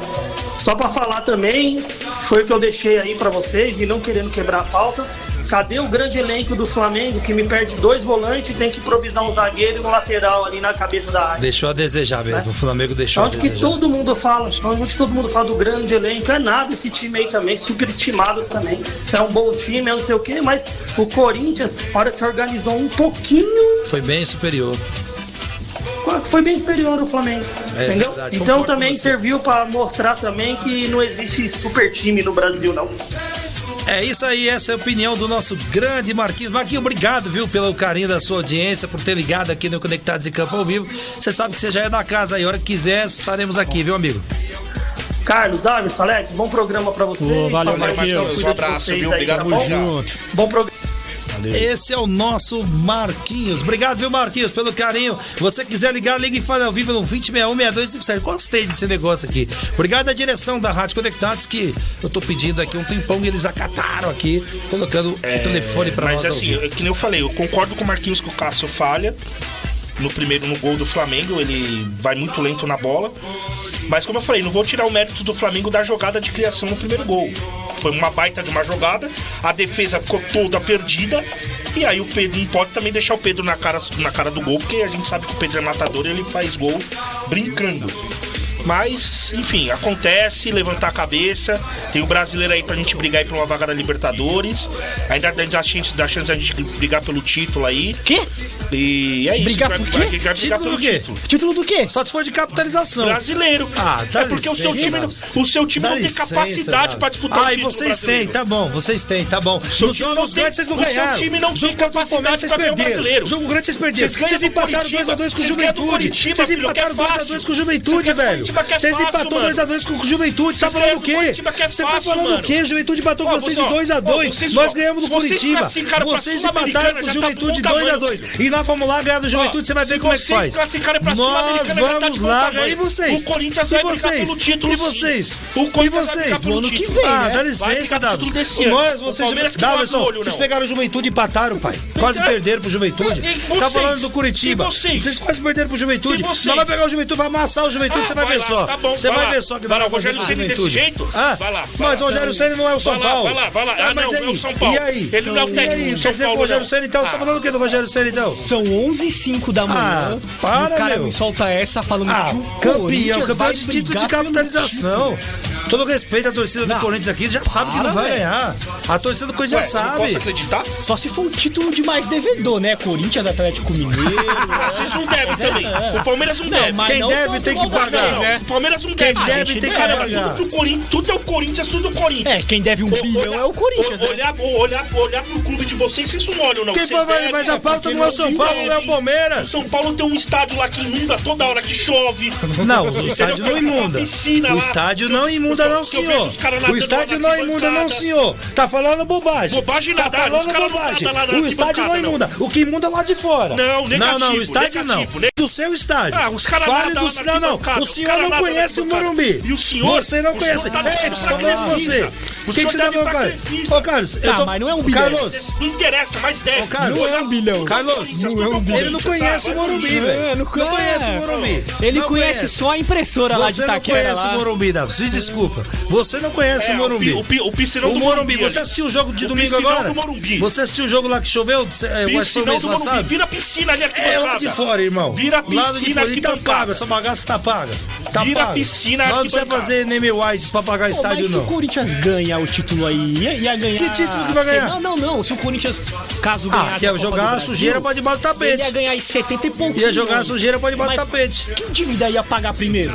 só pra falar também, foi o que eu deixei aí pra vocês e não querendo quebrar a pauta. Cadê o grande elenco do Flamengo que me perde dois volantes e tem que improvisar um zagueiro e um lateral ali na cabeça da área? Deixou a desejar mesmo. O Flamengo deixou a Onde que desejar. todo mundo fala, onde todo mundo fala do grande elenco, é nada esse time aí também, superestimado também. É um bom time, é não sei o quê, mas o Corinthians, a hora que organizou um pouquinho, Foi bem superior. foi bem superior ao Flamengo. É entendeu? verdade, então também serviu pra mostrar também que não existe super time no Brasil, não. É isso aí, essa é a opinião do nosso grande Marquinhos. Marquinhos, obrigado, viu, pelo carinho da sua audiência, por ter ligado aqui no Conectados em Campo ao Vivo. Você sabe que você já é da casa aí, a hora que quiser, estaremos aqui, viu, amigo? Carlos, Davis, Alex, bom programa pra vocês. Ô, valeu, Marquinhos. Um abraço, vocês viu? aí, Obrigado tá por bom? Junto. Bom programa. Esse é o nosso Marquinhos. Obrigado, viu, Marquinhos, pelo carinho. Você quiser ligar, ligue e fale ao vivo no 2061-6257. Gostei desse negócio aqui. Obrigado à direção da Rádio Conectados, que eu tô pedindo aqui um tempão e eles acataram aqui, colocando o telefone pra Mas nós. ao assim, vivo. eu- que nem eu falei, eu concordo com o Marquinhos que o Cássio falha. No primeiro, no gol do Flamengo, ele vai muito lento na bola. Mas como eu falei, não vou tirar o mérito do Flamengo da jogada de criação no primeiro gol. Foi uma baita de uma jogada, a defesa ficou toda perdida. E aí o Pedro não pode também deixar o Pedro na cara, na cara do gol, porque a gente sabe que o Pedro é matador e ele faz gol brincando. Mas, enfim, acontece, levantar a cabeça. Tem o brasileiro aí pra gente brigar aí pra uma vaga da Libertadores. Ainda dá dá chance, dá chance da gente brigar pelo título aí. Quê? E é isso. Brigar vai, por quê? vai- vai brigar Título pelo do quê? título. Título do quê? Só se for de capitalização. Brasileiro. Ah, dá é porque o seu licença, time, não, o seu time Dá não tem licença, capacidade Davi. pra disputar Ah, o e título vocês têm, tá bom, vocês têm, tá bom. Seu jogos tem- grandes vocês não o seu ganharam. time não Jogo tem Palmeiras vocês capacidade pra ganhar o perderam. brasileiro. Jogo grande vocês perderam. Vocês empataram Curitiba, 2x2 com o Juventude. Vocês é empataram 2x2 fácil. com o Juventude, velho. Curitiba que é Vocês empatou mano. 2x2 com o Juventude, tá Vocês falando ganham o quê? É Você tá falando o quê? Juventude empatou com vocês você, de ó, 2x2. ó, vocês, Nós ganhamos do Curitiba. Vocês empataram com o tá Juventude bom tamanho. 2x2. E nós vamos lá ganhar do Juventude, você vai ver como é que faz. Nós tá vamos lá. E vocês? O Corinthians e vai vocês? E vocês? O E Corinthians vai vocês? pelo ano que vem, Ah, dá Vai licença, Davi. Nós, O vocês, o Davidson, vocês pegaram o Juventude e empataram, pai. Quase é. perderam pro Juventude. Tá falando do Curitiba. Vocês? quase perderam pro Juventude. Nós vamos pegar o Juventude, vai amassar o Juventude, você vai vai ver lá, só. tá bom, Você vai ver só que Vai lá, vamos Rogério o Ceni desse jeito? Ah, Vai lá, vai Mas o Rogério Ceni não é o São Vai lá, Paulo. vai lá, vai lá. Ah, Ah, mas não, aí, é o São Paulo. E aí? Ele não é o E técnico Quer dizer o Rogério não. Ceni então, você tá Ah. falando o que do Rogério Ceni então? São 11 e 05 da manhã. Ah, para, o cara meu. me solta essa falando Ah, que o campeão, campeão de título de capitalização. Todo respeito à torcida do. Corinthians aqui, já sabe que não vai velho. ganhar. A torcida do Corinthians já não posso sabe. acreditar? Só se for o título de mais devedor, né? Corinthians, Atlético Mineiro. Vocês não devem também. O Palmeiras não deve. mas Quem não deve tem que pagar. né? O Palmeiras não Quem deve. deve A gente tem que deve. pagar. Tudo, pro Corinthians, tudo é o Corinthians, tudo é o Corinthians. É, quem deve um bilhão é o Corinthians, né? Olhar, olhar, olhar pro clube de vocês, vocês não olham, não. Quem Vocês for, mas, a pauta não é o São Paulo, não é o devem. O Palmeiras. São Paulo tem um estádio lá que inunda toda hora que chove. Não, o estádio não imunda. O estádio não imunda, não, que eu senhor. O estádio não imunda, não, senhor. Tá falando bobagem. Bobagem tá nada, os falando não bobagem. O estádio não não. imunda. O que imunda é lá de fora. Não, negativo, Não, não, o estádio não. Do seu estádio. Ah, os caras Fale do Não, não. O senhor não conhece o. Morumbi. E o senhor? Você não conhece. tá Ei, tô falando com você. O que você tá deve falando, pra Carlos? Ô, Carlos, eu Ah, tô... mas não é um bilhão. Carlos, Não interessa, mas deve. Ô, Carlos, Não é um bilhão. Carlos, é ele não conhece o Morumbi, velho. É, não, conhece o Morumbi. Ele conhece, só a impressora lá de Você não Itaquera. conhece o Morumbi, Davi. Se desculpa. Você não conhece É, o Morumbi. O, pi- o, pi- o piscinão do Morumbi, você assistiu o jogo de domingo agora? Você assistiu o jogo lá que choveu? É, o Piscinão do Morumbi. Vira piscina ali aqui É lá de fora, irmão. Vira Lado de piscina fora. aqui tá pago, essa bagaça tá paga. Tá Vira pago. piscina Nós não aqui precisa fazer name wise pra pagar Pô, estádio, mas se o não. Corinthians ganha o título aí, ia, ia ganhar. Que título que vai ganhar? Não, não, não. Se o Corinthians, caso ganhasse. Ah, quer a Copa jogar a sujeira pra debaixo do Ele ia tapete. ganhar aí 70 e poucos. Ia jogar a sujeira pra debaixo do tapete. Que dívida ia pagar primeiro?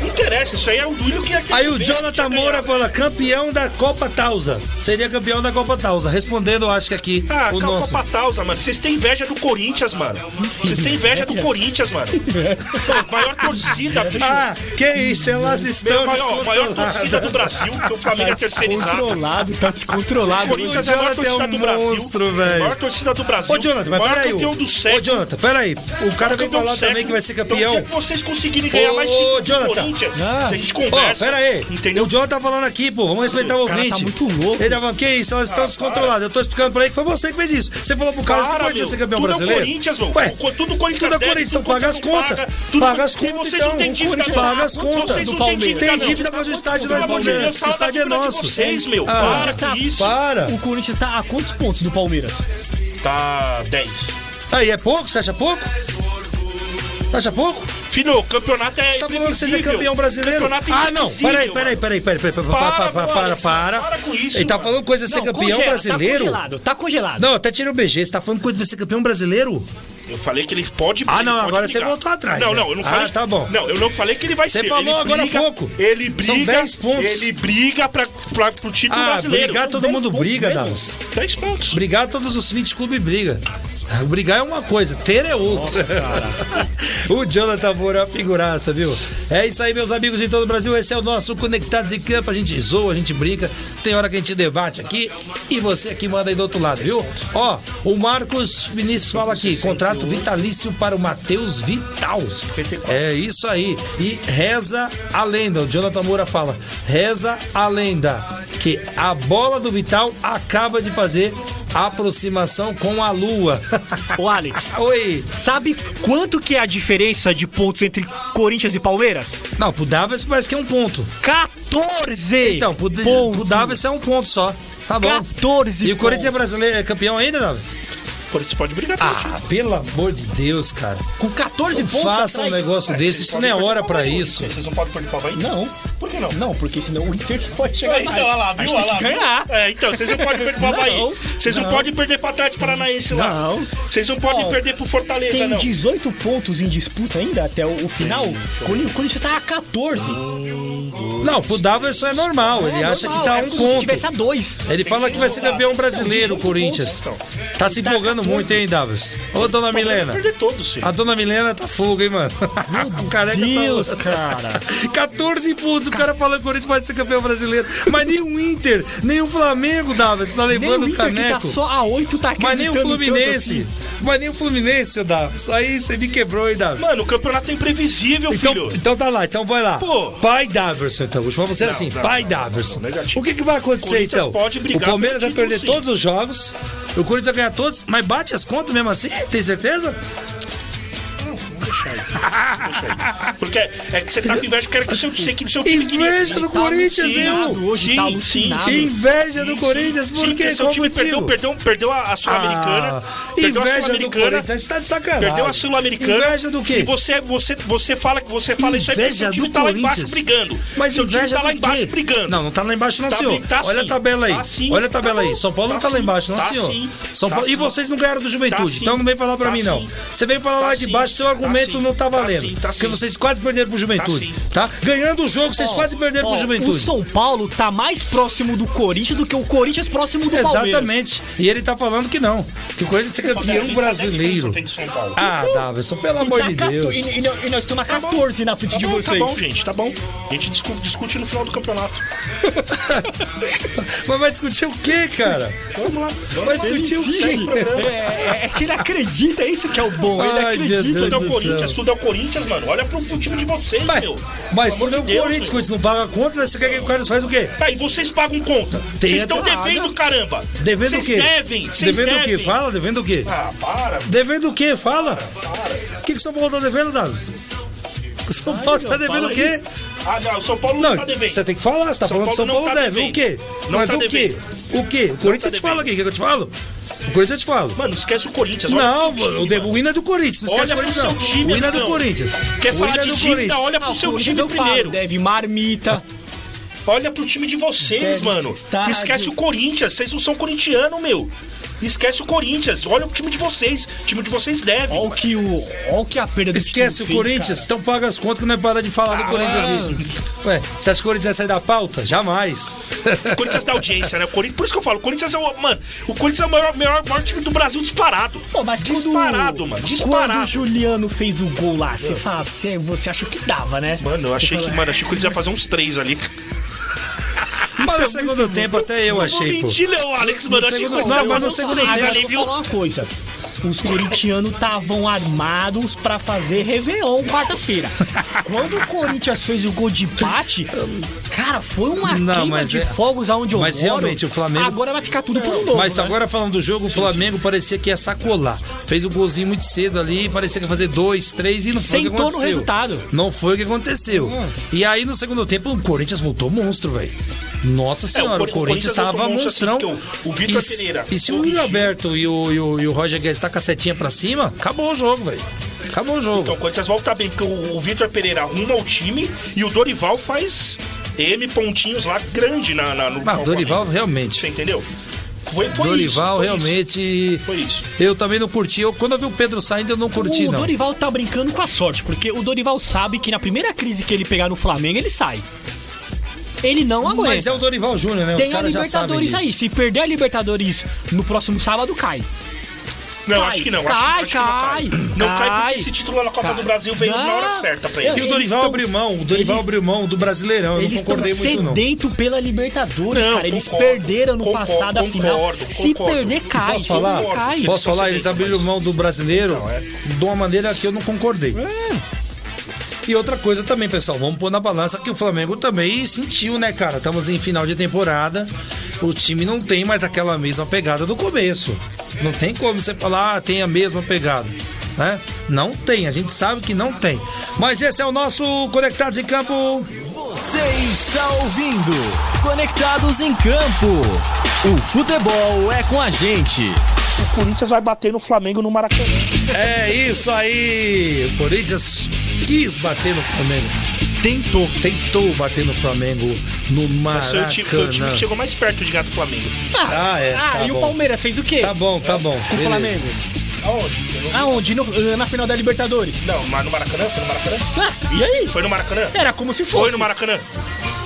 Não interessa, isso aí é o Duílio que é Aí o Jonathan Moura fala, campeão da Copa Tausa. Seria campeão da Copa Tausa. Respondendo, eu acho que aqui Ah, o nosso. Patausa, mano. Vocês têm inveja do Corinthians, mano. Vocês têm inveja do Corinthians, mano. Maior torcida, bicho. Ah, que isso, elas estão Meu, maior, maior torcida do Brasil, que é o família terceirizada. Controlado, tá descontrolado. Corinthians é a maior é torcida um do Brasil. monstro, velho. Maior torcida do Brasil. Ô, Jonathan, mas peraí. campeão do Ô. Jonathan, peraí. O cara vem falar também que vai ser Então, campeão. o dia que vocês conseguirem ganhar Ô, mais ô, Jonathan. Corinthians, Ah. a gente conversa. pera aí. Entendeu? O John tá falando aqui, pô. Vamos respeitar o cara tá ouvinte. muito louco. Ele tá falando, que isso, elas estão descontroladas. Eu tô explicando pra ele que foi você que fez isso. Você falou pro Carlos que pode meu. ser campeão tudo brasileiro. É o Corinthians, meu. Ué, tudo o Corinthians tudo é deve, Corinthians, então paga as Corinthians contas. paga, as E contas, vocês então. não têm dívida. Paga as contas. Vocês Do não têm Palmeiras. dívida, Tem dívida com o estádio nós vamos. Deus, O estádio é nosso. vocês, meu. Ah. Para Tá, com isso. Para. O Corinthians tá a quantos pontos do Palmeiras? Tá 10. Aí, é pouco? Você acha pouco? Você acha pouco? Filho, o campeonato é Você tá falando que você é campeão brasileiro? Campeonato é Ah, não. Peraí, peraí, peraí, peraí, peraí. Para, Para, para, para, para. Para. com isso, Ele tá falando coisa de ser campeão congela, brasileiro? Tá congelado, tá congelado. Não, até tirei o BG. Você tá falando coisa de ser campeão brasileiro? Eu falei que ele pode. Ah, não, pode agora você brigar. voltou atrás, Não, né? não, eu não Ah, falei. tá bom. Não, eu não falei que ele vai Você ser. falou ele agora há briga, pouco. Ele briga. São 10 pontos. Ele briga pra, pra, pro título Ah, brasileiro. brigar São todo 10 mundo briga. Davos. 10 pontos. Brigar, todos os 20 clubes briga. Brigar é uma coisa, ter é outra. o Jonathan Moura é uma figuraça, viu? É isso aí, meus amigos de todo o Brasil. Esse é o nosso Conectados em Campo. A gente zoa, a gente brinca. Tem hora que a gente debate aqui. E você aqui manda aí do outro lado, viu? Ó, o Marcos Vinícius fala aqui: contrato vitalício para o Matheus Vital. É isso aí. E reza a lenda. O Jonathan Moura fala: reza a lenda que a bola do Vital acaba de fazer aproximação com a Lua. Ô, Alex, Oi. sabe quanto que é a diferença de pontos entre Corinthians e Palmeiras? Não, pro Davis parece que é um ponto. 14! Então, pro, pontos. pro Davis é um ponto só. Tá bom. 14 E o Corinthians é brasileiro, é campeão ainda, Davis? Corinthians pode brigar pelo título. Ah, pelo amor de Deus, cara. Com 14 Não pontos faça um negócio desse, isso não é hora pra isso. Vocês não podem perder pra Havaí? Não. Por que não? Não, porque senão o Inter pode chegar É, então, olha lá, viu? Olha lá, ganhar. É, então, vocês não podem perder pro Havaí. Não, Vocês não, não. podem perder pra Atlético Paranaense lá. Não. Vocês não podem Ó, perder pro Fortaleza, Tem não. 18 pontos em disputa ainda até o, o final. O Corinthians tá a 14. Não, pro Daverson é normal. Ele É acha normal, que tá é um como Se ponto. tivesse a dois. Ele fala que vai ser campeão brasileiro, o Não, Corinthians. Tá se empolgando muito, hein, Davos? Ô, dona Milena. A dona Milena tá fuga, hein, mano? o careca tá. cara. 14 pontos, o cara falando que o Corinthians pode ser campeão brasileiro. Mas nem o Inter, nem o Flamengo, Davos, tá levando o o Inter que tá caneco. só a oito tá Mas nem o Fluminense. assim. Mas nem o Fluminense, seu Davos. Aí você me quebrou, hein, Davos? Mano, o campeonato é imprevisível, Então, filho. então tá lá, então vai lá. Pô. Pai Daverson, então. Vou chamar você Não, assim, não, pai não, Daverson. O que, que vai acontecer então? o Palmeiras vai perder sim. todos os jogos, o Corinthians vai ganhar todos, mas bate as contas mesmo assim? Tem certeza? Porque é que você tá com inveja, eu quero que o seu, que o seu time Inveja queria. do Corinthians, eu! Hoje tá alucinado. Inveja do Corinthians, por quê? porque seu Qual time perdeu, perdeu, perdeu a, a Sul-Americana. Ah, perdeu a inveja do Sul-Americana. Corinthians, você tá de sacanagem. Perdeu a Sul-Americana. Inveja do quê? E você, você, você fala que você fala isso aí porque seu time do tá lá embaixo Corinthians. brigando. Mas seu time inveja tá lá embaixo brigando. Não, não tá lá embaixo não, Tá senhor. bem, tá Olha sim. a tabela aí. Tá sim. Olha a tabela Tá aí. São Paulo não tá Tá lá embaixo, não, Tá senhor. Tá. E vocês não ganharam do Juventude, Tá então não vem falar pra Tá mim, não. Você vem falar Tá lá de baixo, seu Tá argumento sim. não tá Tá valendo. sim, tá Porque sim. vocês quase perderam pro Juventude, sim. tá? Ganhando o jogo, vocês Ó, quase perderam ó, pro O Juventude. São Paulo tá mais próximo do Corinthians do que o Corinthians próximo do Palmeiras. Exatamente. E ele tá falando que não. Que o Corinthians é campeão brasileiro. São Paulo. Ah, Davidson, pelo amor tá de 14 Deus. E, e, e nós estamos a 14 na frente Tá de bom, tá vocês. bom, gente, tá bom. A gente discute, discute no final do campeonato. Mas vai discutir o quê, cara? Vamos lá. Vai discutir o quê? É, é que ele acredita, é isso que é o bom. Ele Ai, acredita. Tudo é o Corinthians, tudo é o Corinthians, mano. Olha pro, pro time de vocês, Mas, meu. mas tudo é o Deus, Corinthians. Corinthians não paga conta, né? você quer que o Carlos faz o quê? Tá, e vocês pagam conta. Tem Vocês estão devendo, caramba. Devendo o Vocês quê? devem, vocês Devendo o devem. quê? Fala, devendo o quê? Ah, para. Devendo o quê? Fala. O que que São Paulo tá devendo, Davi? O São Paulo tá devendo o quê? Ah, não, o São Paulo não, Não, tá devendo. você tem que falar, você tá São falando que São Paulo tá deve. O devendo. quê? Não Mas tá o quê? O quê? O Corinthians eu te falo aqui, que eu te falo? O Corinthians eu te falo. Mano, esquece o Corinthians. olha Não, pro seu time, o, o hino é do Corinthians, não esquece Olha o pro Corinthians seu não. time, o hino é do. Corinthians. Quer o falar hino é de do dívida? Corinthians. Olha pro o seu time primeiro. deve marmita. Olha pro time de vocês, mano. Esquece o Corinthians. Vocês não são corintianos, meu. Esquece o Corinthians. Olha o time de vocês. O time de vocês deve. Olha o que o, olha o que a perda do Esquece o fez, Corinthians, então paga as contas que não é para de falar do Corinthians aqui. Ué, você acha que o Corinthians vai sair da pauta? Jamais. O Corinthians da audiência, né? O Corinthians, por isso que eu falo, o Corinthians é o. Mano, o Corinthians é o maior, maior, maior time do Brasil disparado. Pô, mas quando- disparado, mano. Quando o Disparado. Juliano fez o gol lá, você fala, você, você achou que dava, né? Mano, eu achei Você que, fala, mano, achei que o Corinthians ia fazer uns três ali. Mas no segundo tempo até eu achei, pô. mentir, não, Alex, mano. No eu achei que o segundo- Corinthians não, ia mas no segundo tempo- ali, eu viu? uma coisa. Os corintianos estavam armados pra fazer Réveillon quarta-feira. Quando o Corinthians fez o gol de empate, cara, foi uma Não, queima mas de é- fogos aonde eu mas moro. realmente, o Flamengo- Agora vai ficar tudo por um novo, Mas né? agora falando do jogo, o Flamengo parecia que ia sacolar. Fez o golzinho muito cedo ali, parecia que ia fazer dois, três e não foi o que Sentou no aconteceu. resultado. Não foi o que aconteceu. E aí no segundo tempo o Corinthians voltou monstro, velho. Nossa senhora, É, o o, Cor- o Corinthians Corinthians voltou tava monstro, assim, monstrão. porque o- o Vitor E se- Pereira E se o. William Alberto e o, e, o, e o Roger Guedes tá com a setinha pra cima, acabou o jogo, velho. Acabou o jogo. Então o Corinthians volta bem, porque o, o Vitor Pereira arruma o time e o Dorival faz M pontinhos lá grande na, na, no Mas Flamengo. Ah, Dorival realmente. Você entendeu? Foi, foi Dorival isso, foi realmente. Isso, foi isso. Eu também não curti. Eu, quando eu vi o Pedro saindo, eu não curti, o não. Dorival tá brincando com a sorte, porque o Dorival sabe que na primeira crise que ele pegar no Flamengo, ele sai. Ele não aguenta. Mas é o Dorival Júnior, né? Os Tem a caras já sabem Libertadores disso. aí. Se perder a Libertadores no próximo sábado, cai. Não, Cai, acho que não. cai, acho, acho que não cai, cai. Não cai cai. porque esse título na Copa Cai. do Brasil veio na hora Não. certa pra E ele. o Dorival tão- abriu mão, o Dorival eles- abriu mão do Brasileirão, eu Eles não estão concordei muito não. sedento pela Libertadores, Não, cara. Eles concordo, perderam no concordo, passado a final. concordo, Se concordo. perder, cai. Posso Se falar? cai. Posso falar? Eles sedentos, abriram mas- mão do brasileiro é. de uma maneira que eu não concordei. E outra coisa também, pessoal, vamos pôr na balança que o Flamengo também sentiu, né, cara? Estamos em final de temporada, o time não tem mais aquela mesma pegada do começo. Não tem como você falar, ah, tem a mesma pegada. Né? Não tem, a gente sabe que não tem. Mas esse é o nosso Conectados em Campo. Você está ouvindo Conectados em Campo. O futebol é com a gente. O Corinthians vai bater no Flamengo no Maracanã. É isso aí! O Corinthians quis bater no Flamengo. Tentou, tentou bater no Flamengo no Mas foi o, time, foi o time Maracanã. que chegou mais perto de gato do Flamengo. Ah, é. Ah, tá e bom. o Palmeiras fez o quê? Tá bom, tá bom. Com o. Flamengo. Aonde? Não. Aonde? No- na final da Libertadores. Não, mas no Maracanã? Foi no Maracanã? Ah, e aí? Foi no Maracanã? Era como se fosse. Foi no Maracanã.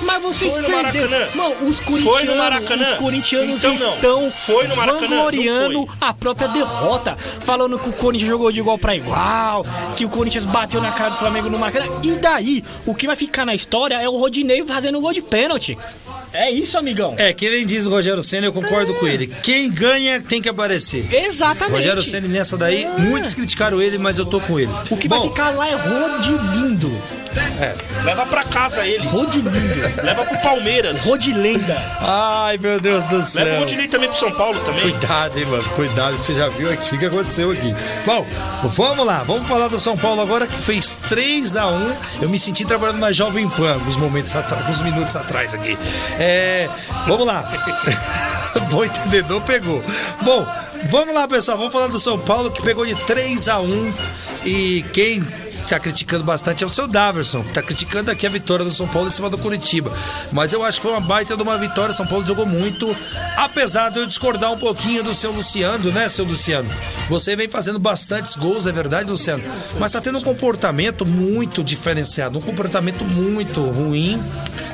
Mas vocês Foi no perderam. Maracanã. Mano, os Foi no corintianos, Maracanã. os corintianos Então não. estão Foi no Maracanã. vangloriando Não a própria derrota, falando que o Corinthians jogou de igual pra igual, que o Corinthians bateu na cara do Flamengo no Maracanã. E daí, o que vai ficar na história é o Rodinei fazendo gol de pênalti. É isso, amigão. É, que nem diz o Rogério Senna, eu concordo com ele. Quem ganha tem que aparecer. Exatamente. Rogério Senna nessa daí, É. muitos criticaram ele, mas eu tô com ele. O que Bom, vai ficar lá é Rodilindo. Leva pra casa ele. Rodilindo. Leva pro Palmeiras. Rodilenda. Ai, meu Deus do Leva o céu. Rodinei também pro São Paulo também. Cuidado, hein, mano. Cuidado que você já viu aqui o que aconteceu aqui. Bom, vamos lá. Vamos falar do São Paulo agora que fez 3 a 1 Eu me senti trabalhando na Jovem Pan alguns momentos atrás, alguns minutos atrás aqui. É, vamos lá. Bom entendedor pegou. Bom, vamos lá, pessoal. Vamos falar do São Paulo que pegou de 3 a 1 e quem tá criticando bastante é o seu Daverson, que tá criticando aqui a vitória do São Paulo em cima do Curitiba. Mas eu acho que foi uma baita de uma vitória, São Paulo jogou muito, apesar de eu discordar um pouquinho do seu Luciano, né, seu Luciano? Você vem fazendo bastantes gols, é verdade, Luciano? Mas tá tendo um comportamento muito diferenciado, um comportamento muito ruim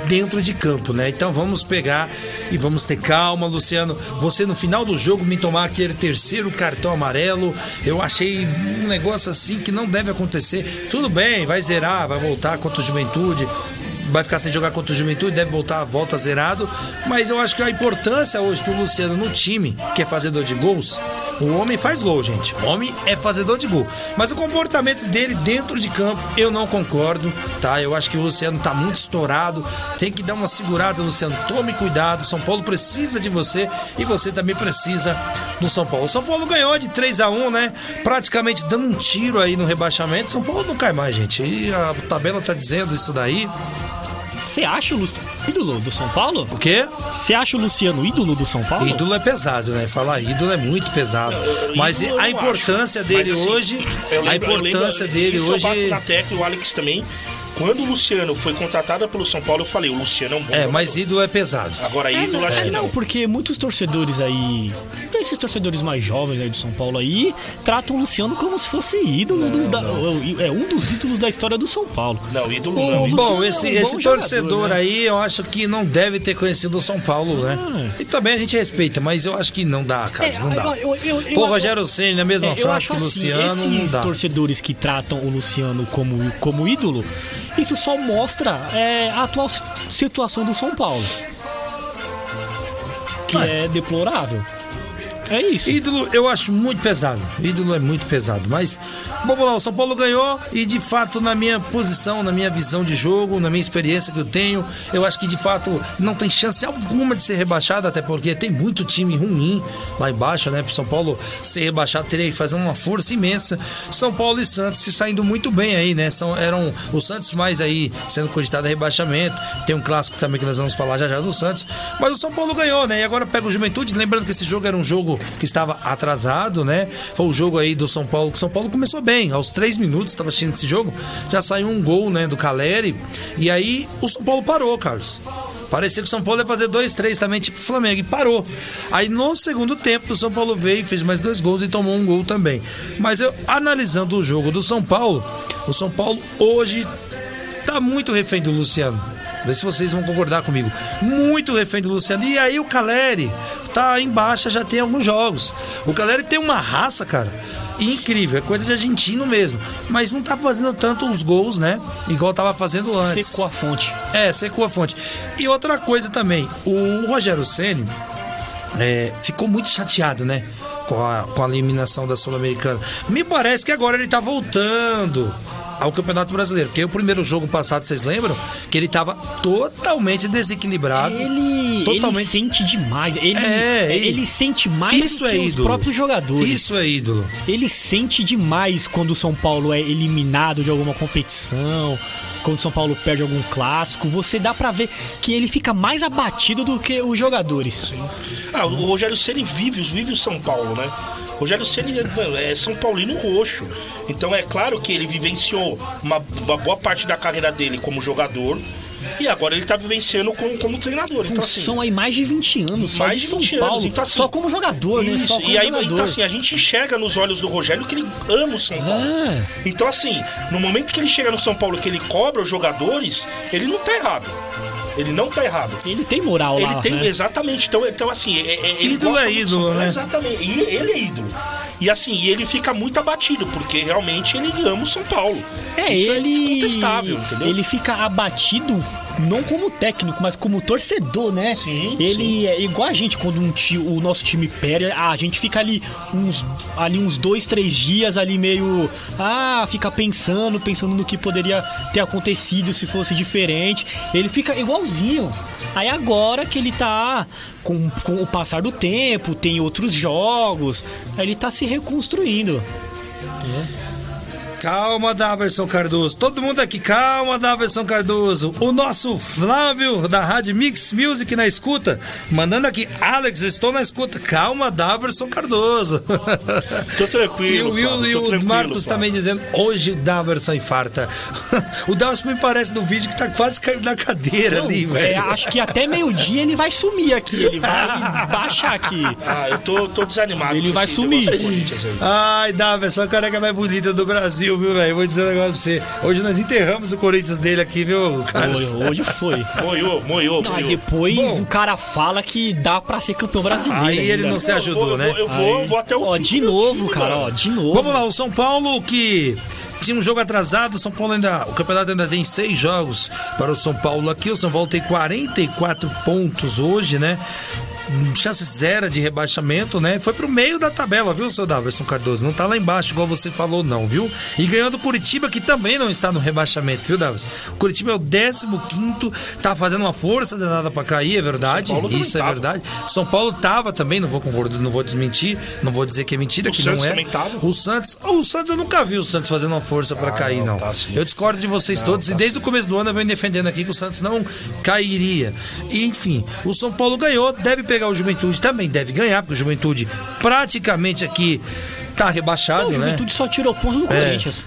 dentro de campo, né? Então vamos pegar e vamos ter calma, Luciano. Você no final do jogo me tomar aquele terceiro cartão amarelo, eu achei um negócio assim que não deve acontecer. Tudo bem, vai zerar, vai voltar contra o Juventude. Vai ficar sem jogar contra o Juventude, deve voltar, volta zerado. Mas eu acho que a importância hoje do Luciano no time, que é fazedor de gols, o homem faz gol, gente. O homem é fazedor de gol. Mas o comportamento dele dentro de campo, eu não concordo, tá? Eu acho que o Luciano tá muito estourado. Tem que dar uma segurada, Luciano. Tome cuidado. São Paulo precisa de você e você também precisa do São Paulo. O São Paulo ganhou de 3 a 1 né? Praticamente dando um tiro aí no rebaixamento. São Paulo não cai mais, gente. E a tabela tá dizendo isso daí. Você acha Luciano ídolo do São Paulo? O quê? Você acha o Luciano ídolo do São Paulo? Ídolo é pesado, né? Falar ídolo é muito pesado. Mas eu a não importância acho. dele Mas, assim, hoje, a lembro- eu importância lembro- dele isso eu bato hoje. na tecla o Alex também. Quando o Luciano foi contratado pelo São Paulo, eu falei, o Luciano é um bom É, jogador. mas ídolo é pesado. Agora ídolo, acho É, que não, não. porque muitos torcedores aí, esses torcedores mais jovens aí do São Paulo aí, tratam o Luciano como se fosse ídolo do, da, é um dos ídolos da história do São Paulo. Não, ídolo Ô, não. Bom, é esse, um esse torcedor né? aí, eu acho que não deve ter conhecido o São Paulo, né? Ah. E também a gente respeita, mas eu acho que não dá, Carlos, É, não dá. eu- eu- eu- Pô, Rogério Ceni na mesma É, eu frase acho que o assim, Luciano, não esses dá. torcedores que tratam o Luciano como, como ídolo, isso só mostra é, a atual si- situação do São Paulo. Que É. é deplorável. É isso. Ídolo eu acho muito pesado. Ídolo é muito pesado. Mas, vamos lá, o São Paulo ganhou e de fato, na minha posição, na minha visão de jogo, na minha experiência que eu tenho, eu acho que de fato não tem chance alguma de ser rebaixado, até porque tem muito time ruim lá embaixo, né? Pro São Paulo ser rebaixado teria que fazer uma força imensa. São Paulo e Santos se saindo muito bem aí, né? São, eram o Santos mais aí sendo cogitado a rebaixamento. Tem um clássico também que nós vamos falar já já do Santos. Mas o São Paulo ganhou, né? E agora pega o Juventude. Lembrando que esse jogo era um jogo que estava atrasado, né? Foi o jogo aí do São Paulo. O São Paulo começou bem. Aos três minutos, estava assistindo esse jogo, já saiu um gol, né? Do Caleri. E aí o São Paulo parou, Carlos. Parecia que o São Paulo ia fazer dois, três também, tipo o Flamengo, e parou. Aí no segundo tempo, o São Paulo veio, fez mais dois gols e tomou um gol também. Mas eu, analisando o jogo do São Paulo, o São Paulo hoje tá muito refém do Luciano. Vê se vocês vão concordar comigo. Muito refém do Luciano. E aí o Caleri tá em baixa já tem alguns jogos. O Caleri tem uma raça, cara. Incrível, é coisa de argentino mesmo. Mas não tá fazendo tanto os gols, né? Igual tava fazendo antes. Secou a fonte. É, secou a fonte. E outra coisa também, o Rogério Ceni é, ficou muito chateado, né? Com a, com a eliminação da Sul-Americana. Me parece que agora ele tá voltando ao Campeonato Brasileiro. Porque o primeiro jogo passado, vocês lembram? Que ele tava totalmente desequilibrado. Ele, Totalmente. ele sente demais. Ele, É, ele, ele- sente mais Isso do que é os ídolo. próprios jogadores. Isso é ídolo. Ele sente demais quando o São Paulo é eliminado de alguma competição, quando o São Paulo perde algum clássico. Você dá pra ver que ele fica mais abatido do que os jogadores. Ah, o Rogério Ceni vive, vive o São Paulo, né? Rogério Ceni é, é São Paulino roxo. Então é claro que ele vivenciou uma, uma boa parte da carreira dele como jogador. E agora ele tá vivenciando como, como treinador. Então, assim, São aí mais de 20 anos, só Mais de São 20 Paulo. anos, então, assim, só como jogador, né? Isso, Só como e aí, jogador. então assim, a gente enxerga nos olhos do Rogério que ele ama o São Paulo. É. Então assim, no momento que ele chega no São Paulo, que ele cobra os jogadores, ele não tá errado. Ele não tá errado. Ele tem moral Ele lá, tem, né? exatamente. Então, então assim, é, é, ele Ídolo é ídolo, né? Exatamente. E ele é ídolo. E assim, ele fica muito abatido, porque realmente ele ama o São Paulo. É, Isso ele. É incontestável, entendeu? Ele fica abatido não como técnico, mas como torcedor, né? Sim, Ele é igual a gente quando um ti- o nosso time perde, a gente fica ali uns ali uns dois, três dias ali meio ah, fica pensando, pensando no que poderia ter acontecido se fosse diferente. Ele fica igualzinho. Aí agora que ele tá com, com o passar do tempo, tem outros jogos, aí ele tá se reconstruindo. Calma, Daverson Cardoso. Todo mundo aqui, calma, Daverson Cardoso. O nosso Flávio da Rádio Mix Music na escuta, mandando aqui, Alex, estou na escuta. Calma, Daverson Cardoso. Tô tranquilo, E o, Will, e o Marcos Flávio. também dizendo, hoje o Daverson infarta. o Daverson me parece no vídeo que tá quase caindo na cadeira Não, ali, é, velho. acho que até meio-dia ele vai sumir aqui. Ele vai baixar aqui. Ah, eu tô, tô desanimado. Ele vai sumir. Ai, Daverson, a careca mais bonita do Brasil, viu, velho? Vou dizer um negócio pra você. Hoje nós enterramos o Corinthians dele aqui, viu, Carlos? Hoje, hoje foi. Moiou, moiou, moiou. depois Bom. o cara fala que dá pra ser campeão brasileiro. Aí ele ainda. não se ajudou, eu vou, né? Eu vou, eu vou, vou até o Ó, fim de novo, time, cara, ó, de novo. Vamos lá, o São Paulo que tinha um jogo atrasado, o São Paulo ainda, o campeonato ainda tem seis jogos para o São Paulo aqui, o São Paulo tem 44 pontos hoje, né? Chance zero de rebaixamento, né? Foi pro meio da tabela, viu, seu Daverson Cardoso? Não tá lá embaixo, igual você falou, não, viu? E ganhou do Curitiba, que também não está no rebaixamento, viu, Daverson? O Curitiba é o 15, tá fazendo uma força danada pra cair, é verdade. Isso é tava. verdade. São Paulo tava também, não vou concordar, não vou desmentir, não vou dizer que é mentira, O que Santos não é. O Santos, o Santos eu nunca vi o Santos fazendo uma força pra cair, não, não. tá sim. eu discordo de vocês todos e desde o começo do ano eu venho defendendo aqui que o Santos não cairia. E, enfim, o São Paulo ganhou, deve pegar o Juventude também deve ganhar, porque o Juventude praticamente aqui tá rebaixado, Não, o né? Juventude só tirou ponto do Corinthians.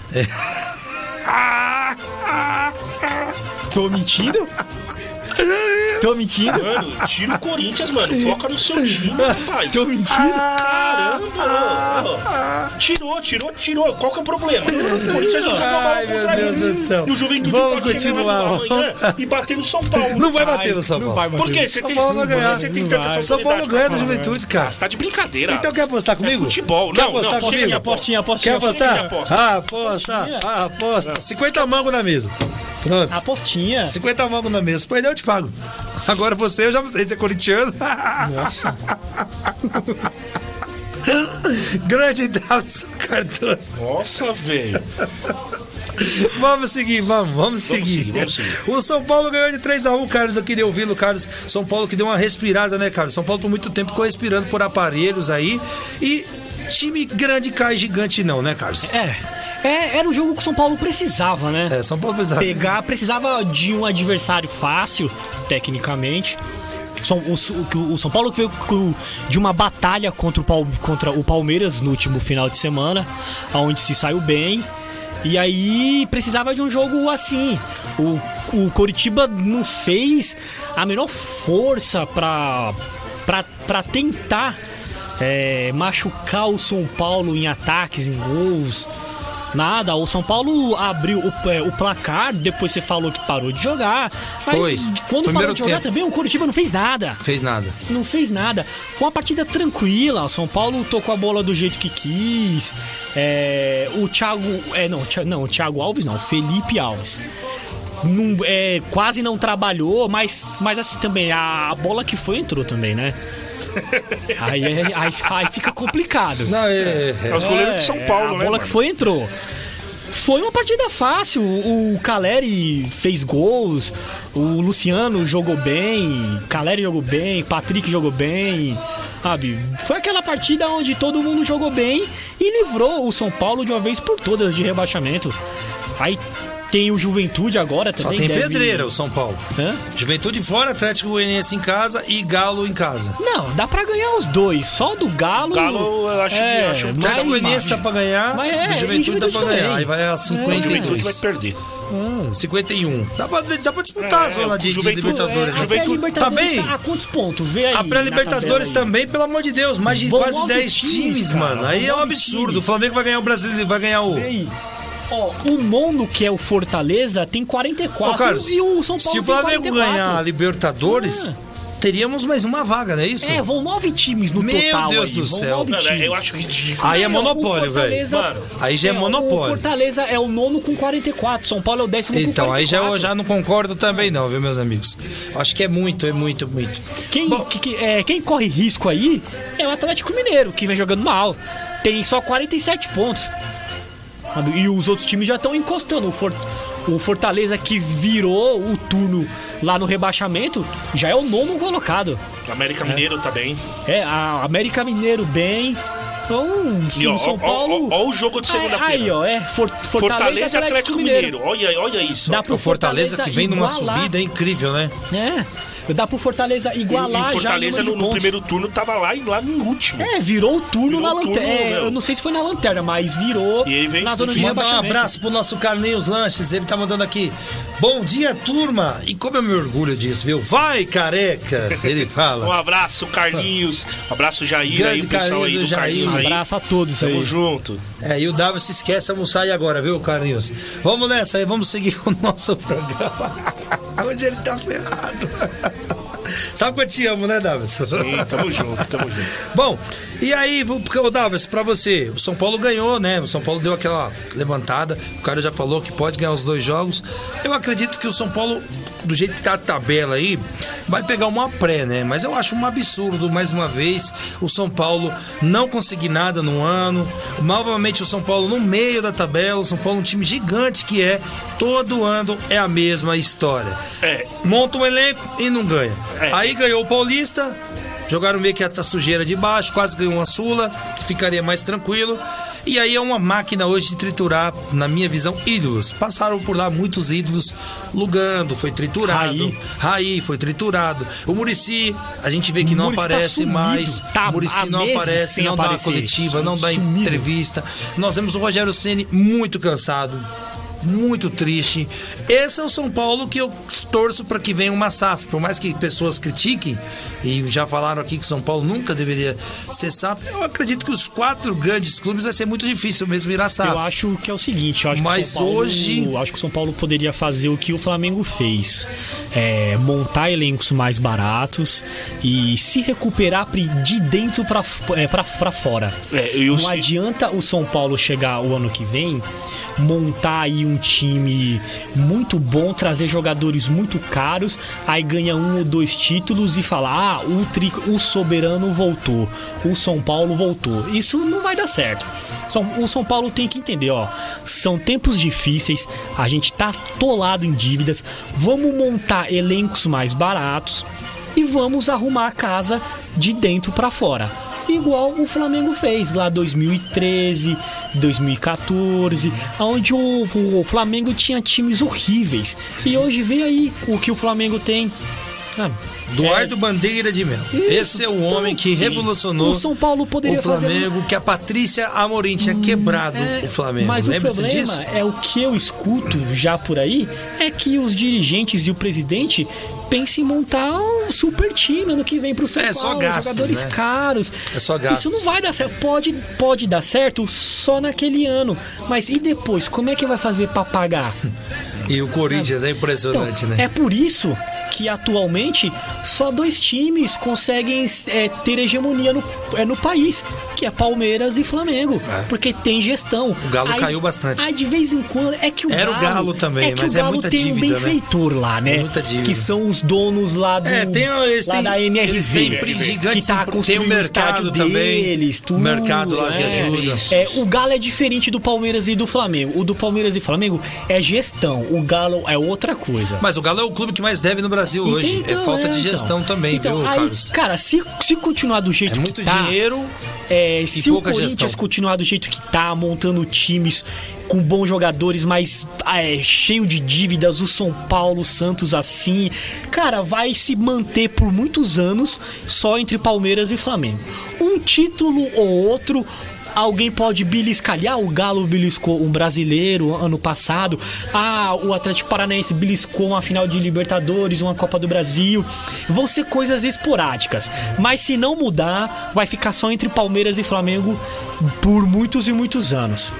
Tô mentindo? Tô mentindo? Mano, tira o Corinthians, mano. Foca no seu time, rapaz. Tô mentindo? Caramba! Tirou, tirou, tirou. Qual que é o problema? O Corinthians não jogou mal Ai, meu contra Deus do céu. E o Juventude Vamos pode continuar. amanhã e bater no São Paulo. Não vai bater no São Não Paulo. vai bater. Por quê? Você São tem, Paulo vai ganhar. você tem Não tanta vai. São Paulo ganha falar. Juventude, cara. Ah, você tá de brincadeira. Então quer apostar comigo? É futebol. Quer Não, apostar não, comigo? Apostinha, apostinha. Quer apostar? Ah, aposta. Ah, aposta. 50 mangos na mesa. Pronto. Apostinha. 50 mangos na mesa. Se perder, eu te pago. Agora você, eu já não sei se é corintiano. Nossa. Grande Davison Cardoso. Nossa, velho. Vamos seguir, vamos, vamos seguir. seguir, vamos seguir. O São Paulo ganhou de 3x1, Carlos. Eu queria ouvi-lo, Carlos. São Paulo que deu uma respirada, né, Carlos? São Paulo por muito tempo ficou respirando por aparelhos aí. E time grande cai gigante, não, né, Carlos? É. É, era um jogo que o São Paulo precisava, né? É, São Paulo precisava. Pegar, precisava de um adversário fácil, tecnicamente. São- O, o- São Paulo veio de uma batalha contra o, contra o Palmeiras no último final de semana, onde se saiu bem. E aí precisava de um jogo assim. O, o Coritiba não fez a menor força pra, pra, pra tentar é, machucar o São Paulo em ataques, em gols. Nada, o São Paulo abriu o, é, o placar, depois você falou que parou de jogar. Mas Foi. quando Primeiro parou de jogar tempo. também, o Curitiba não fez nada. Fez nada. Não fez nada. Foi uma partida tranquila. O São Paulo tocou a bola do jeito que quis. É, o Thiago. É, não, não, o Thiago Alves não, o Felipe Alves. É, quase não trabalhou, mas, mas assim também, a, a bola que foi entrou também, né? Aí, é- aí, aí fica complicado. Não, é, é- É os goleiros de São Paulo, a né? bola mano? que foi entrou. Foi uma partida fácil. O Caleri fez gols, o Luciano jogou bem, Caleri jogou bem, Patrick jogou bem. Sabe? Foi aquela partida onde todo mundo jogou bem e livrou o São Paulo de uma vez por todas de rebaixamento. Aí tem o Juventude agora só também. tem deve- pedreira o São Paulo. Hã? Juventude fora, Atlético Goianiense em casa e Galo em casa. Não, dá pra ganhar os dois. Só do Galo. Galo, eu acho que- é, acho que- O Atlético Goianiense tá pra ganhar Mas é, e o e Juventude tá Juventude pra ganhar. também. Aí vai a O Juventude vai 52. perder. 51. Dá pra, dá pra disputar É, a zona de, de Juventude- Libertadores, é, né? a Juventude- Tá bem? tá a quantos pontos? Vê aí. A pré-Libertadores também, pelo amor de Deus, mais de Vão quase nove 10 times, cara, mano. Aí é um absurdo. times. O Flamengo vai ganhar o Brasileiro, vai ganhar o. Ó, o nono, que é o Fortaleza, tem 44. Ô, Carlos, e o São Paulo se o tem Flamengo 44. ganhar a Libertadores, Ah. teríamos mais uma vaga, não é isso? É, vão nove times no Meu total. Deus aí, do vão céu. eu acho ridículo. Aí é monopólio, velho. Aí já é O monopólio. Fortaleza é o nono com 44. São Paulo é o décimo Então, com aí já, 44. eu já não concordo também, não, viu, meus amigos? Acho que é muito, é muito, muito. Quem, Bom, que- que- é, quem corre risco aí é o Atlético Mineiro, que vem jogando mal. Tem só 47 pontos. E os outros times já estão encostando. O, o Fortaleza, que virou o turno lá no rebaixamento, já é o nono colocado. América Mineiro tá bem. É, a América Mineiro bem. Então, E ó, o São Paulo. ó o jogo de Aí, segunda-feira. ó, é. For- Fortaleza, Fortaleza e Atlético Mineiro. Olha, olha isso. Dá pro o Fortaleza que vem numa igualar. subida incrível, né? É. Dá pro Fortaleza E, igualar e Fortaleza já no, no primeiro turno tava lá, e lá no último. É, virou o turno Virou na lanterna. É, eu não sei se foi na lanterna, mas virou E ele vem na zona de Mandar um abraço pro nosso Carlinhos Lanches, ele tá mandando aqui. Bom dia, turma! E como eu me orgulho disso, viu? Vai, careca! Ele Um fala. abraço, Carlinhos. Um abraço, Jair Grande aí, o pessoal Carlinhos, aí do o Jair. Carlinhos Um aí. abraço a todos aí. Tamo junto. É, e o Davi se esquece de almoçar aí agora, viu, Carlinhos? Vamos nessa aí, vamos seguir o nosso programa. Hoje ele tá ferrado. Sabe que eu te amo, né, Davis? Sim, tamo junto, tamo junto. Bom, e aí, porque, ô Davis, pra você, o São Paulo ganhou, né? O São Paulo deu aquela levantada. O cara já falou que pode ganhar os dois jogos. Eu acredito que o São Paulo, do jeito que tá a tabela aí, vai pegar uma pré, né? Mas eu acho um absurdo, mais uma vez, o São Paulo não conseguir nada no ano. Novamente, o São Paulo no meio da tabela. O São Paulo é um time gigante que é. Todo ano é a mesma história. É. Monta um elenco e não ganha. É. Aí ganhou o Paulista, jogaram meio que a sujeira de baixo, quase ganhou uma Sula, que ficaria mais tranquilo. E aí é uma máquina hoje de triturar, na minha visão, ídolos. Passaram por lá muitos ídolos. Lugando foi triturado. Raí. Raí, foi triturado. O Murici, a gente vê que não tá aparece sumido. mais. Tá o Murici não aparece, não dá aparecer. coletiva, não dá Sumido. entrevista. Nós vemos o Rogério Ceni muito cansado muito triste. Esse é o São Paulo que eu torço para que venha uma SAF. Por mais que pessoas critiquem, e já falaram aqui que São Paulo nunca deveria ser SAF, eu acredito que os quatro grandes clubes vai ser muito difícil mesmo virar SAF. Eu acho que é o seguinte, eu acho Mas que o São Paulo, hoje- eu acho que o São Paulo poderia fazer o que o Flamengo fez, é, montar elencos mais baratos e se recuperar de dentro pra é, pra- pra fora. É, Não adianta o São Paulo chegar o ano que vem montar aí um time muito bom, trazer jogadores muito caros, aí ganha um ou dois títulos e falar: ah, o, tri, o soberano voltou, o São Paulo voltou. Isso não vai dar certo. O São Paulo tem que entender, ó, são tempos difíceis, a gente tá atolado em dívidas, vamos montar elencos mais baratos e vamos arrumar a casa de dentro pra fora igual o Flamengo fez lá 2013, 2014, onde o, o Flamengo tinha times horríveis. E hoje vê aí o que o Flamengo tem. Ah, Eduardo Bandeira de Melo. Esse é o homem que Sim. revolucionou O São Paulo poderia o Flamengo, que a Patrícia Amorim tinha quebrado É, o Flamengo. Mas o Lembra-se problema disso? é o que eu escuto já por aí é que os dirigentes e o presidente pensam em montar um super time ano que vem pro São É, só Paulo, gastos, jogadores né? caros. É só gastos. Isso não vai dar certo. Pode, pode dar certo só naquele ano, mas e depois? Como é que vai fazer pra pagar? E o Corinthians é impressionante, Então, né? É por isso que atualmente só dois times conseguem é, ter hegemonia no, é, no país, que é Palmeiras e Flamengo, É. porque tem gestão. O Galo caiu bastante. Aí de vez em quando é que o Era o Galo, Galo também, é que mas o é Galo muita tem dívida, um né? benfeitor lá, né? É muita dívida. Que são os donos lá do É, tem, eles lá têm, da MRV, eles têm que tá tem construindo o mercado estádio também, deles, tudo, o mercado lá que é. ajuda. É, o Galo é diferente do Palmeiras e do Flamengo. O do Palmeiras e Flamengo é gestão. O Galo é outra coisa. Mas o Galo é o clube que mais deve no Brasil hoje. Então, é falta de então. gestão também, Então, viu, aí, Carlos? Cara, se, se continuar do jeito É muito que tá, dinheiro. é, se o Corinthians gestão. continuar do jeito que tá, montando times com bons jogadores, mas é, cheio de dívidas, o São Paulo, o Santos assim, cara, vai se manter por muitos anos só entre Palmeiras e Flamengo. Um título ou outro alguém pode beliscar. Ah, o Galo beliscou um brasileiro ano passado. Ah, o Atlético Paranaense beliscou uma final de Libertadores, uma Copa do Brasil. Vão ser coisas esporádicas. Mas se não mudar, vai ficar só entre Palmeiras e Flamengo por muitos e muitos anos.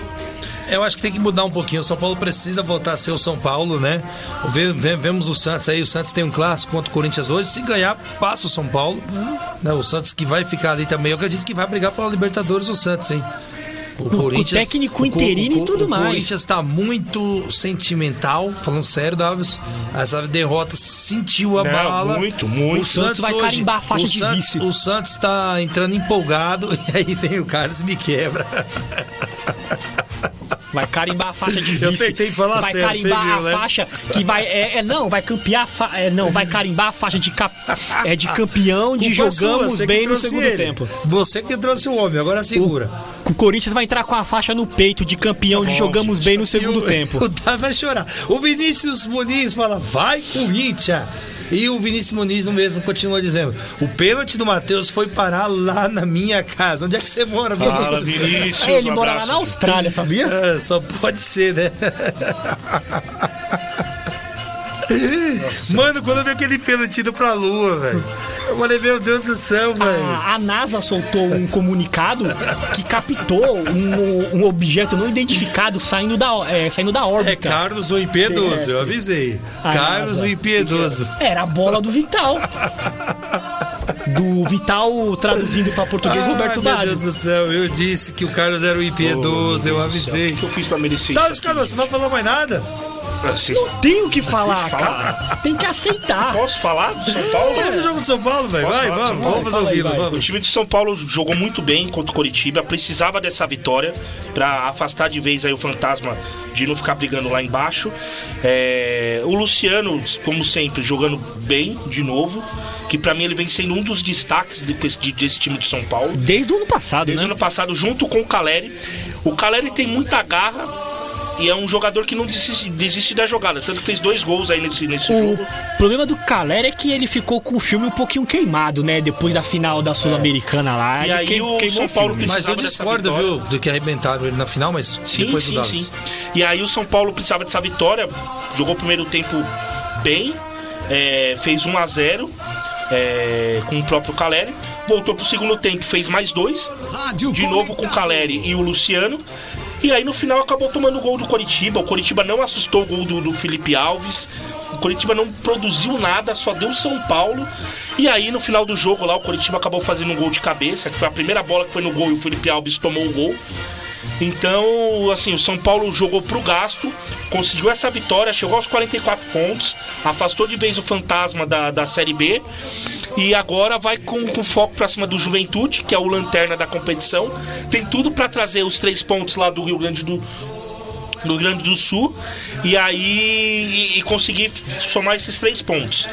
Eu acho que tem que mudar um pouquinho. O São Paulo precisa voltar a ser o São Paulo, né? Vemos o Santos aí. O Santos tem um clássico contra o Corinthians hoje. Se ganhar, passa o São Paulo. Né? O Santos que vai ficar ali também. Eu acredito que vai brigar pela Libertadores o Santos, hein? O Com- com técnico Co- interino e o- tudo o mais. Corinthians tá muito sentimental, falando sério, Davis. Essa derrota sentiu a Não, bala. muito, muito. O Santos vai carimbar a faixa o de Santos, vice. O Santos tá entrando empolgado e aí vem o Carlos e me quebra. Vai carimbar a faixa de vice. Eu tentei falar vai carimbar viu, a né? faixa que vai. É, é, não, vai campear. fa- é, não, vai carimbar a faixa de, cap, é, de campeão de Culpa sua, jogamos que bem no segundo ele. tempo. Você que trouxe o homem, agora segura. O Corinthians vai entrar com a faixa no peito de campeão de jogamos bem no segundo E o, tempo. O Davi vai chorar. O Vinícius Muniz fala, vai Corinthians. E o Vinícius Muniz mesmo continua dizendo: o pênalti do Matheus foi parar lá na minha casa. Onde é que você mora, Fala, Vinícius? Vinícius. Ele um mora lá na Austrália, sabia? É, só pode ser, né? Mano, quando eu vi aquele pênalti indo pra lua, velho. Eu falei, meu Deus do céu, velho. A, a NASA soltou um comunicado que captou um, um objeto não identificado saindo da, é, saindo da É órbita. Carlos o Impiedoso, eu avisei. Ah, Carlos nossa. o Impiedoso. Era a bola do Vital. Do Vital traduzindo pra português, Roberto Ah, meu Baggio. Deus do céu, eu disse que o Carlos era o impiedoso, eu O avisei. que, que eu fiz pra merecer Tá, isso? Carlos, você não falou mais nada? Vocês- Tem o que falar, cara. Tem que aceitar. Posso falar do São Paulo? Fala do jogo do São Paulo, velho. Vai, vamos, vamos fazer o vai. O vamos. time de São Paulo jogou muito bem contra o Coritiba, precisava dessa vitória pra afastar de vez aí o fantasma de não ficar brigando lá embaixo. É, o Luciano, como sempre, jogando bem de novo, que pra mim ele vem sendo um dos destaques de- de- desse time de São Paulo. Desde o ano passado, Desde o né? ano passado, junto com o Caleri. O Caleri tem muita garra e é um jogador que não desiste, desiste da jogada. Tanto que fez dois gols aí nesse, nesse O jogo. problema do Caleri é que ele ficou com o filme um pouquinho queimado, né? Depois da final da Sul-Americana lá. E aí queim- o São Paulo filme. precisa- Mas eu precisava dessa discordo, vitória. viu, do que arrebentaram ele na final, mas Sim, depois do sim, Dallas. sim. E aí o São Paulo precisava dessa vitória, jogou o primeiro tempo bem, é, fez 1 a 0 é, com o próprio Caleri, voltou pro segundo tempo, fez mais dois, Rádio de novo com o Caleri e o Luciano. E aí no final acabou tomando o gol do Coritiba. O Coritiba não assustou o gol do, do Felipe Alves. O Coritiba não produziu nada, só deu São Paulo. E aí no final do jogo lá o Coritiba acabou fazendo um gol de cabeça, que foi a primeira bola que foi no gol e o Felipe Alves tomou o gol. Então, assim, o São Paulo jogou pro gasto, conseguiu essa vitória, chegou aos 44 pontos, afastou de vez o fantasma da, da Série B e agora vai com, com foco pra cima do Juventude, que é o lanterna da competição. Tem tudo pra trazer os três pontos lá do Rio Grande do, do Grande do Sul e aí e, e conseguir somar esses três pontos.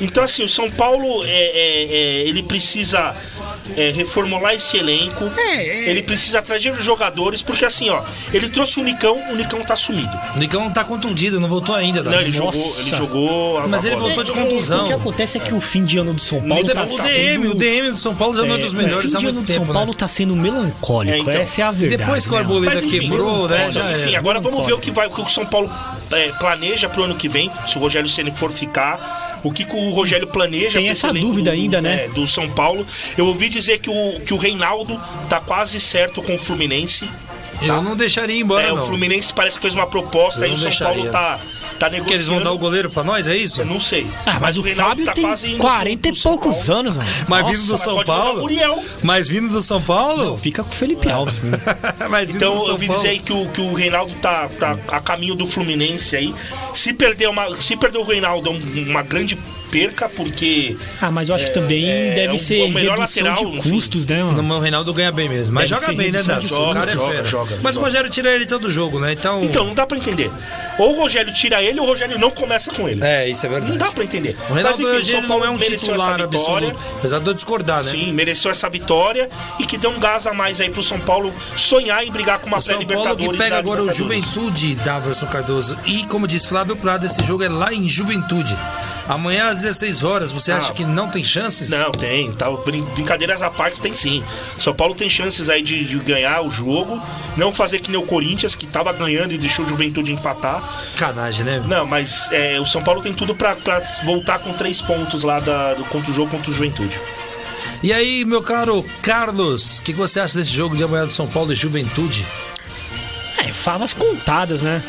Então assim, o São Paulo é, é- é- ele precisa é, reformular esse elenco, ele precisa trazer os jogadores, porque assim, ó, ele trouxe o Nicão, o Nicão tá sumido. O Nicão tá contundido, não voltou ainda, Não, ele jogou, ele jogou. Mas ele voltou de O contusão. que acontece é que o fim de ano do São Paulo O, tá o DM, sendo... o DM do São Paulo já não é dos melhores o há fim de ano do São tempo, Paulo né? tá sendo melancólico, É, então. essa é a verdade. Depois que o né, Arboleda Mas, enfim, quebrou, né, é, já enfim, agora vamos ver o que, vai, o que o São Paulo é, planeja pro ano que vem, se o Rogério Ceni for ficar. O que, que o Rogério planeja Tem essa dúvida do- ainda, né? é, do São Paulo. Eu ouvi dizer que o, que o Reinaldo tá quase certo com o Fluminense. Eu não deixaria ir embora, É, o não. Fluminense parece que fez uma proposta e o São Paulo deixaria. tá, tá negociando. Porque eles vão dar o goleiro pra nós, é isso? Eu não sei. Ah, mas, o Reinaldo Fábio tá tem quase indo 40 pro e poucos anos, mano. Mas Nossa, vindo do mas São o Paulo? Mas vindo do São Paulo? Fica com o Felipe Alves. Mas vindo Então do eu ouvi Paulo. dizer aí que o, que o Reinaldo tá, tá a caminho do Fluminense aí. Se perder, uma, se perder o Reinaldo, é um- uma grande perca, porque. Ah, mas eu acho que também é, deve é o- ser o melhor lateral, de enfim. custos, né, mano? Não, o Reinaldo ganha bem mesmo. Mas Deve joga bem, né, Davi? de O cara é joga, fera. joga, Mas o joga. Rogério tira ele todo jogo, né? Então. Então, não dá pra entender. Ou o Rogério tira ele ou o Rogério não começa com ele. É, isso é Não verdade. dá pra entender. O Reinaldo Mas, enfim, Paulo não é um titular absoluto. Apesar de eu discordar, né? Sim, mereceu essa vitória e que deu um gás a mais aí pro São Paulo sonhar em brigar com uma O São Paulo pré-Libertadores. que pega agora o. Juventude, Daverson Cardoso. E como diz Flávio Prado, esse jogo é lá em Juventude. Amanhã às 16 horas, você acha Ah. que não tem chances? Não, tem. Tá, brin- brincadeiras à parte, tem sim. São Paulo tem chances aí de, de ganhar o jogo. Não fazer que nem o Corinthians, que tava ganhando e deixou o Juventude empatar. Canagem, né? Não, mas é, o São Paulo tem tudo pra, pra voltar com três pontos lá da, do, contra o jogo contra o Juventude. E aí, meu caro Carlos, o que, que você acha desse jogo de amanhã do São Paulo e Juventude? É, favas contadas, né?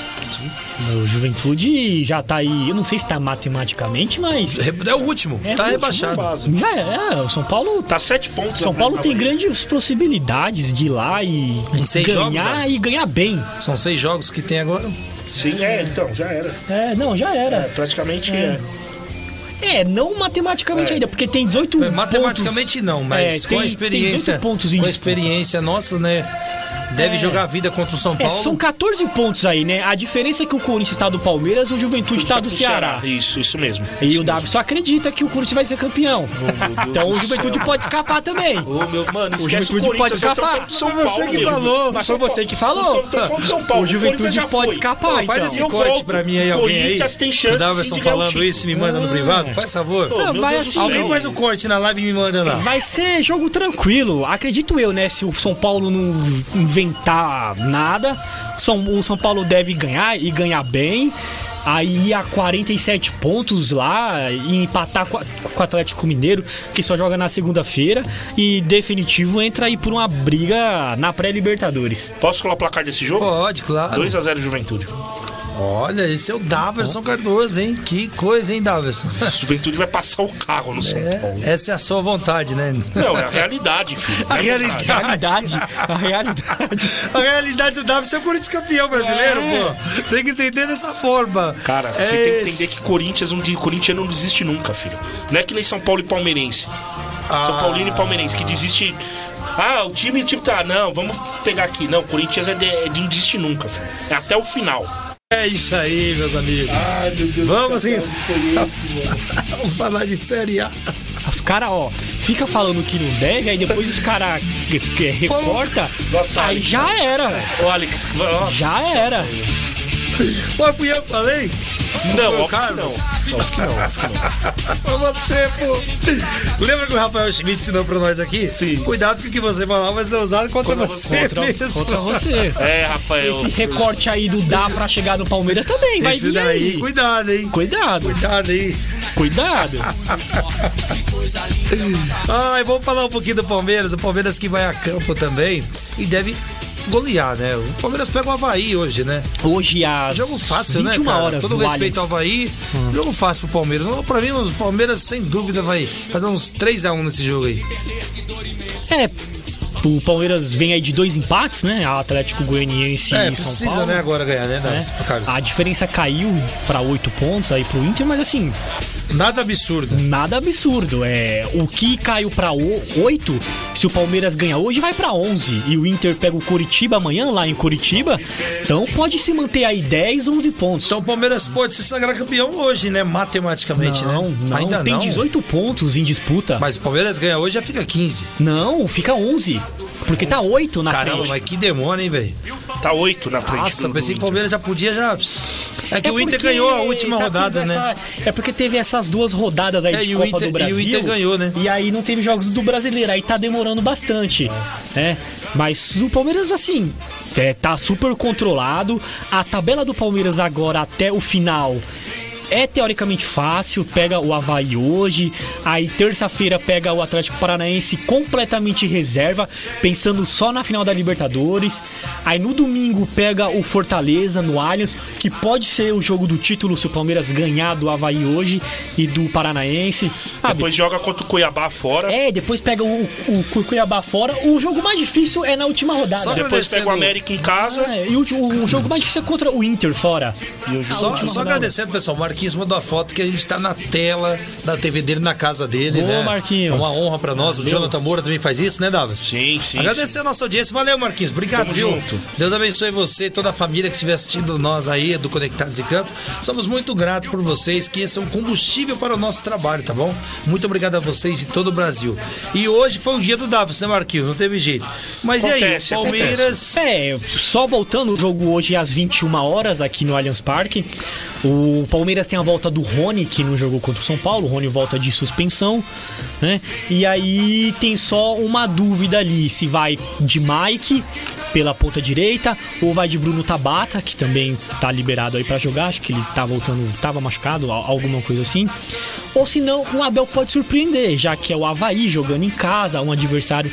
O Juventude já tá aí, eu não sei se tá matematicamente, mas. É o último, É tá o último rebaixado. Já é, o São Paulo. Tá sete pontos. São Paulo tem grandes possibilidades de ir lá e Em seis jogos, ganhar Alex? e ganhar bem. São seis jogos que tem agora. Sim, é, então, já era. É, não, já É, era. praticamente É. é. É, não matematicamente É. ainda, porque tem 18 É, Matematicamente pontos. não, mas É, com tem- a tem experiência, 18 pontos em com a experiência nossa, né? Deve É. jogar a vida contra o São É, Paulo. são 14 pontos aí, né? A diferença é que o Corinthians está do Palmeiras e o Juventude está Tá do Ceará. Isso, isso mesmo. E Isso o Davi só acredita que o Corinthians vai ser campeão. Então o Juventude pode escapar também. Ô, meu, mano, O Juventude pode Corinthians, nós escapar. Foi você que falou. Mas foi você que falou. O Juventude pode escapar, faz então. esse corte pra mim aí, alguém aí. Corinthians tem chance O Daverson sim de ganhar o falando isso, me manda no privado, faz favor. Assim. céu. Alguém faz o corte na live e me manda lá. Vai ser jogo tranquilo. Acredito eu, né? Se o São Paulo não inventar nada, São, o São Paulo deve ganhar e ganhar bem. Aí a 47 pontos lá e empatar com, o Atlético Mineiro, que só joga na segunda-feira. E definitivo entra aí por uma briga na pré-Libertadores. Posso falar o placar desse jogo? Pode, claro. 2x0 Juventude. Olha, esse é o Daverson Cardoso, hein? Que coisa, hein, Daverson? Juventude vai passar o carro no São Paulo. É, essa é a sua vontade, né? Não, é a realidade, filho. A realidade. Realidade, a realidade. A realidade do Daverson é o Corinthians campeão brasileiro, É. pô. Tem que entender dessa forma. Cara, você É tem que entender que Corinthians, um dia, Corinthians não desiste nunca, filho. Não é que nem São Paulo e Palmeirense. Ah. São Paulino e Palmeirense, que desiste. Ah, o time, tipo, tá, não, vamos pegar aqui. Não, Corinthians é de, é de não desiste nunca, filho. É até o final. É isso aí, meus amigos. Vamos sim. Vamos falar de Série A. Os caras, ó, fica falando que não deve, aí depois os caras que, que recorta, Nossa, aí Alex. já era. Ô, Alex, nossa. Já era. Fui eu falei? Não, Carlos? não. Que não. Foi você, pô. Lembra que o Rafael Schmidt ensinou pra nós aqui? Sim. Cuidado com o que você falar vai ser usado contra, você Contra, mesmo. contra você. É, Rafael. Esse recorte aí do dá pra chegar no Palmeiras também, vai Esse daí, aí. cuidado, hein? Cuidado, Cuidado aí. cuidado. Ai, vamos falar um pouquinho do Palmeiras. O Palmeiras que vai a campo também e deve golear, né? O Palmeiras pega o Havaí hoje, né? Hoje às Jogo fácil, né, 21 cara? horas Todo respeito ao. Havaí, jogo fácil pro Palmeiras. Não, Pra mim, o Palmeiras, sem dúvida, vai, vai dar uns 3x1 nesse jogo aí. É, o Palmeiras vem aí de dois empates, né? Atlético Goianiense É, e São precisa, Paulo. né, agora ganhar, né, né? Carlos? A diferença caiu pra 8 pontos aí pro Inter, mas assim, Nada absurdo. nada absurdo. É, o que caiu pra 8, se o Palmeiras ganhar hoje, vai pra 11. E o Inter pega o Curitiba amanhã, lá em Curitiba. Então pode se manter aí 10, 11 pontos. Então o Palmeiras pode se sagrar campeão hoje, né? Matematicamente, não, né? não, Ainda tem não. 18 pontos em disputa. Mas o Palmeiras ganha hoje já fica 15. Não, fica 11. Porque tá 8 na Caramba, frente. mas que demônio, hein, velho? Tá 8 na frente. Nossa, do- pensei que o Palmeiras já podia já. É que É o Inter ganhou a última tá rodada, né? essa- É porque teve essas duas rodadas aí É, de Copa Inter- do Brasil. e o Inter ganhou, né? E aí não teve jogos do brasileiro, aí tá demorando bastante. né? Mas o Palmeiras, assim, é, tá super controlado. A tabela do Palmeiras agora até o final. É teoricamente fácil, pega o Havaí hoje, aí terça-feira pega o Atlético Paranaense completamente reserva, pensando só na final da Libertadores. Aí no domingo pega o Fortaleza no Allianz, que pode ser o jogo do título se o Palmeiras ganhar do Havaí hoje e do Paranaense. Ah, Depois joga contra o Cuiabá fora. é, depois pega o, o, o Cuiabá fora. O jogo mais difícil é na última rodada. Só Depois pega o América em casa. É, e o, o jogo mais difícil é contra o Inter fora. Só, só agradecendo, pessoal. O Marquinhos mandou a foto que a gente tá na tela da TV dele, na casa dele, Boa, né? Marquinhos. É uma honra pra nós. O Jonathan Moura também faz isso, né, Davis? Sim, sim. Agradecer a nossa audiência. Valeu, Marquinhos. Obrigado, Tamo viu? junto. Deus abençoe você e toda a família que estiver assistindo nós aí do Conectados em Campo. Somos muito gratos por vocês, que esse é um combustível para o nosso trabalho, tá bom? Muito obrigado a vocês de todo o Brasil. E hoje foi o dia do Davis, né, Marquinhos? Não teve jeito. Mas Acontece, e aí, Palmeiras. É, só voltando o jogo hoje às 21 horas aqui no Allianz Parque. O Palmeiras tem a volta do Rony, que não jogou contra o São Paulo. O Rony volta de suspensão, né? E aí tem só uma dúvida ali: se vai de Mike pela ponta direita ou vai de Bruno Tabata, que também tá liberado aí pra jogar. Acho que ele tá voltando, tava machucado, al- alguma coisa assim. Ou se não, o Abel pode surpreender, já que é o Havaí jogando em casa, um adversário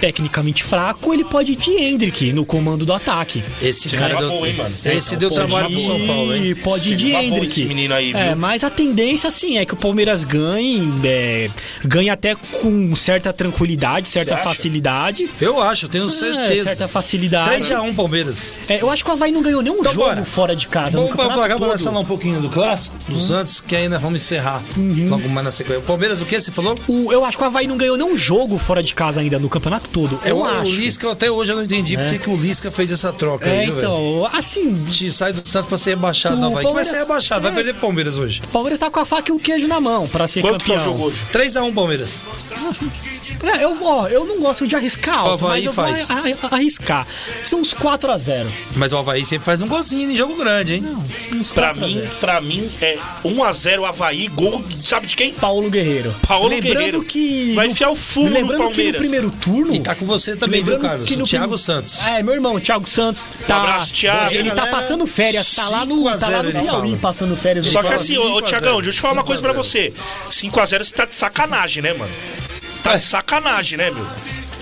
tecnicamente fraco, ele pode ir de Hendrick no comando do ataque. Esse cara deu, boa, hein, mano? esse deu Pode trabalho pro São Paulo, hein? Pode ir de boa Hendrick. esse menino aí, viu? É, mas a tendência, assim, é que o Palmeiras ganhe, é, ganhe até com certa tranquilidade, certa facilidade. Eu acho, tenho É, certeza. certa facilidade. 3x1 Palmeiras. É, eu acho que o Havaí não ganhou nenhum Então jogo bora. fora de casa. Vamos no para falar um pouquinho do clássico, do Santos, que ainda vamos encerrar logo mais na sequência. O Palmeiras, o que você falou? O- eu acho que o Havaí não ganhou nenhum jogo fora de casa ainda no campeonato todo. Eu o, acho. O Lisca, até hoje eu não entendi porque que o Lisca fez essa troca É, aí, então, assim, Te sai do Santos pra ser rebaixado, O não vai. Que vai Palmeiras- ser rebaixado, vai É. perder pro Palmeiras hoje. o Palmeiras tá com a faca e o queijo na mão pra ser Quanto que é o campeão. jogo hoje? 3x1 Palmeiras. É, eu, ó, eu não gosto de arriscar alto, Havaí mas eu faz. vou a- a- arriscar. São uns 4x0. Mas o Havaí sempre faz um golzinho em jogo grande, hein? Uns Pra 4 a mim, 0. pra mim é 1x0 Havaí, gol, sabe de quem? Paulo Guerreiro. Paulo lembrando Guerreiro. Que Vai enfiar o fumo no lembrando que Palmeiras. no primeiro turno. E tá com você também, viu, Carlos? que O no Thiago Santos. É, meu irmão, Thiago Santos. Tá, Um abraço, Thiago. Ele tá passando férias, tá lá no, 5 a tá lá 0 no Piauí passando férias. Só que assim, 5 ô, a ô 0. Tiagão, deixa eu falar uma 5 a coisa pra 0. você. 5x0 você tá de sacanagem, né, mano? Tá de sacanagem, né, meu?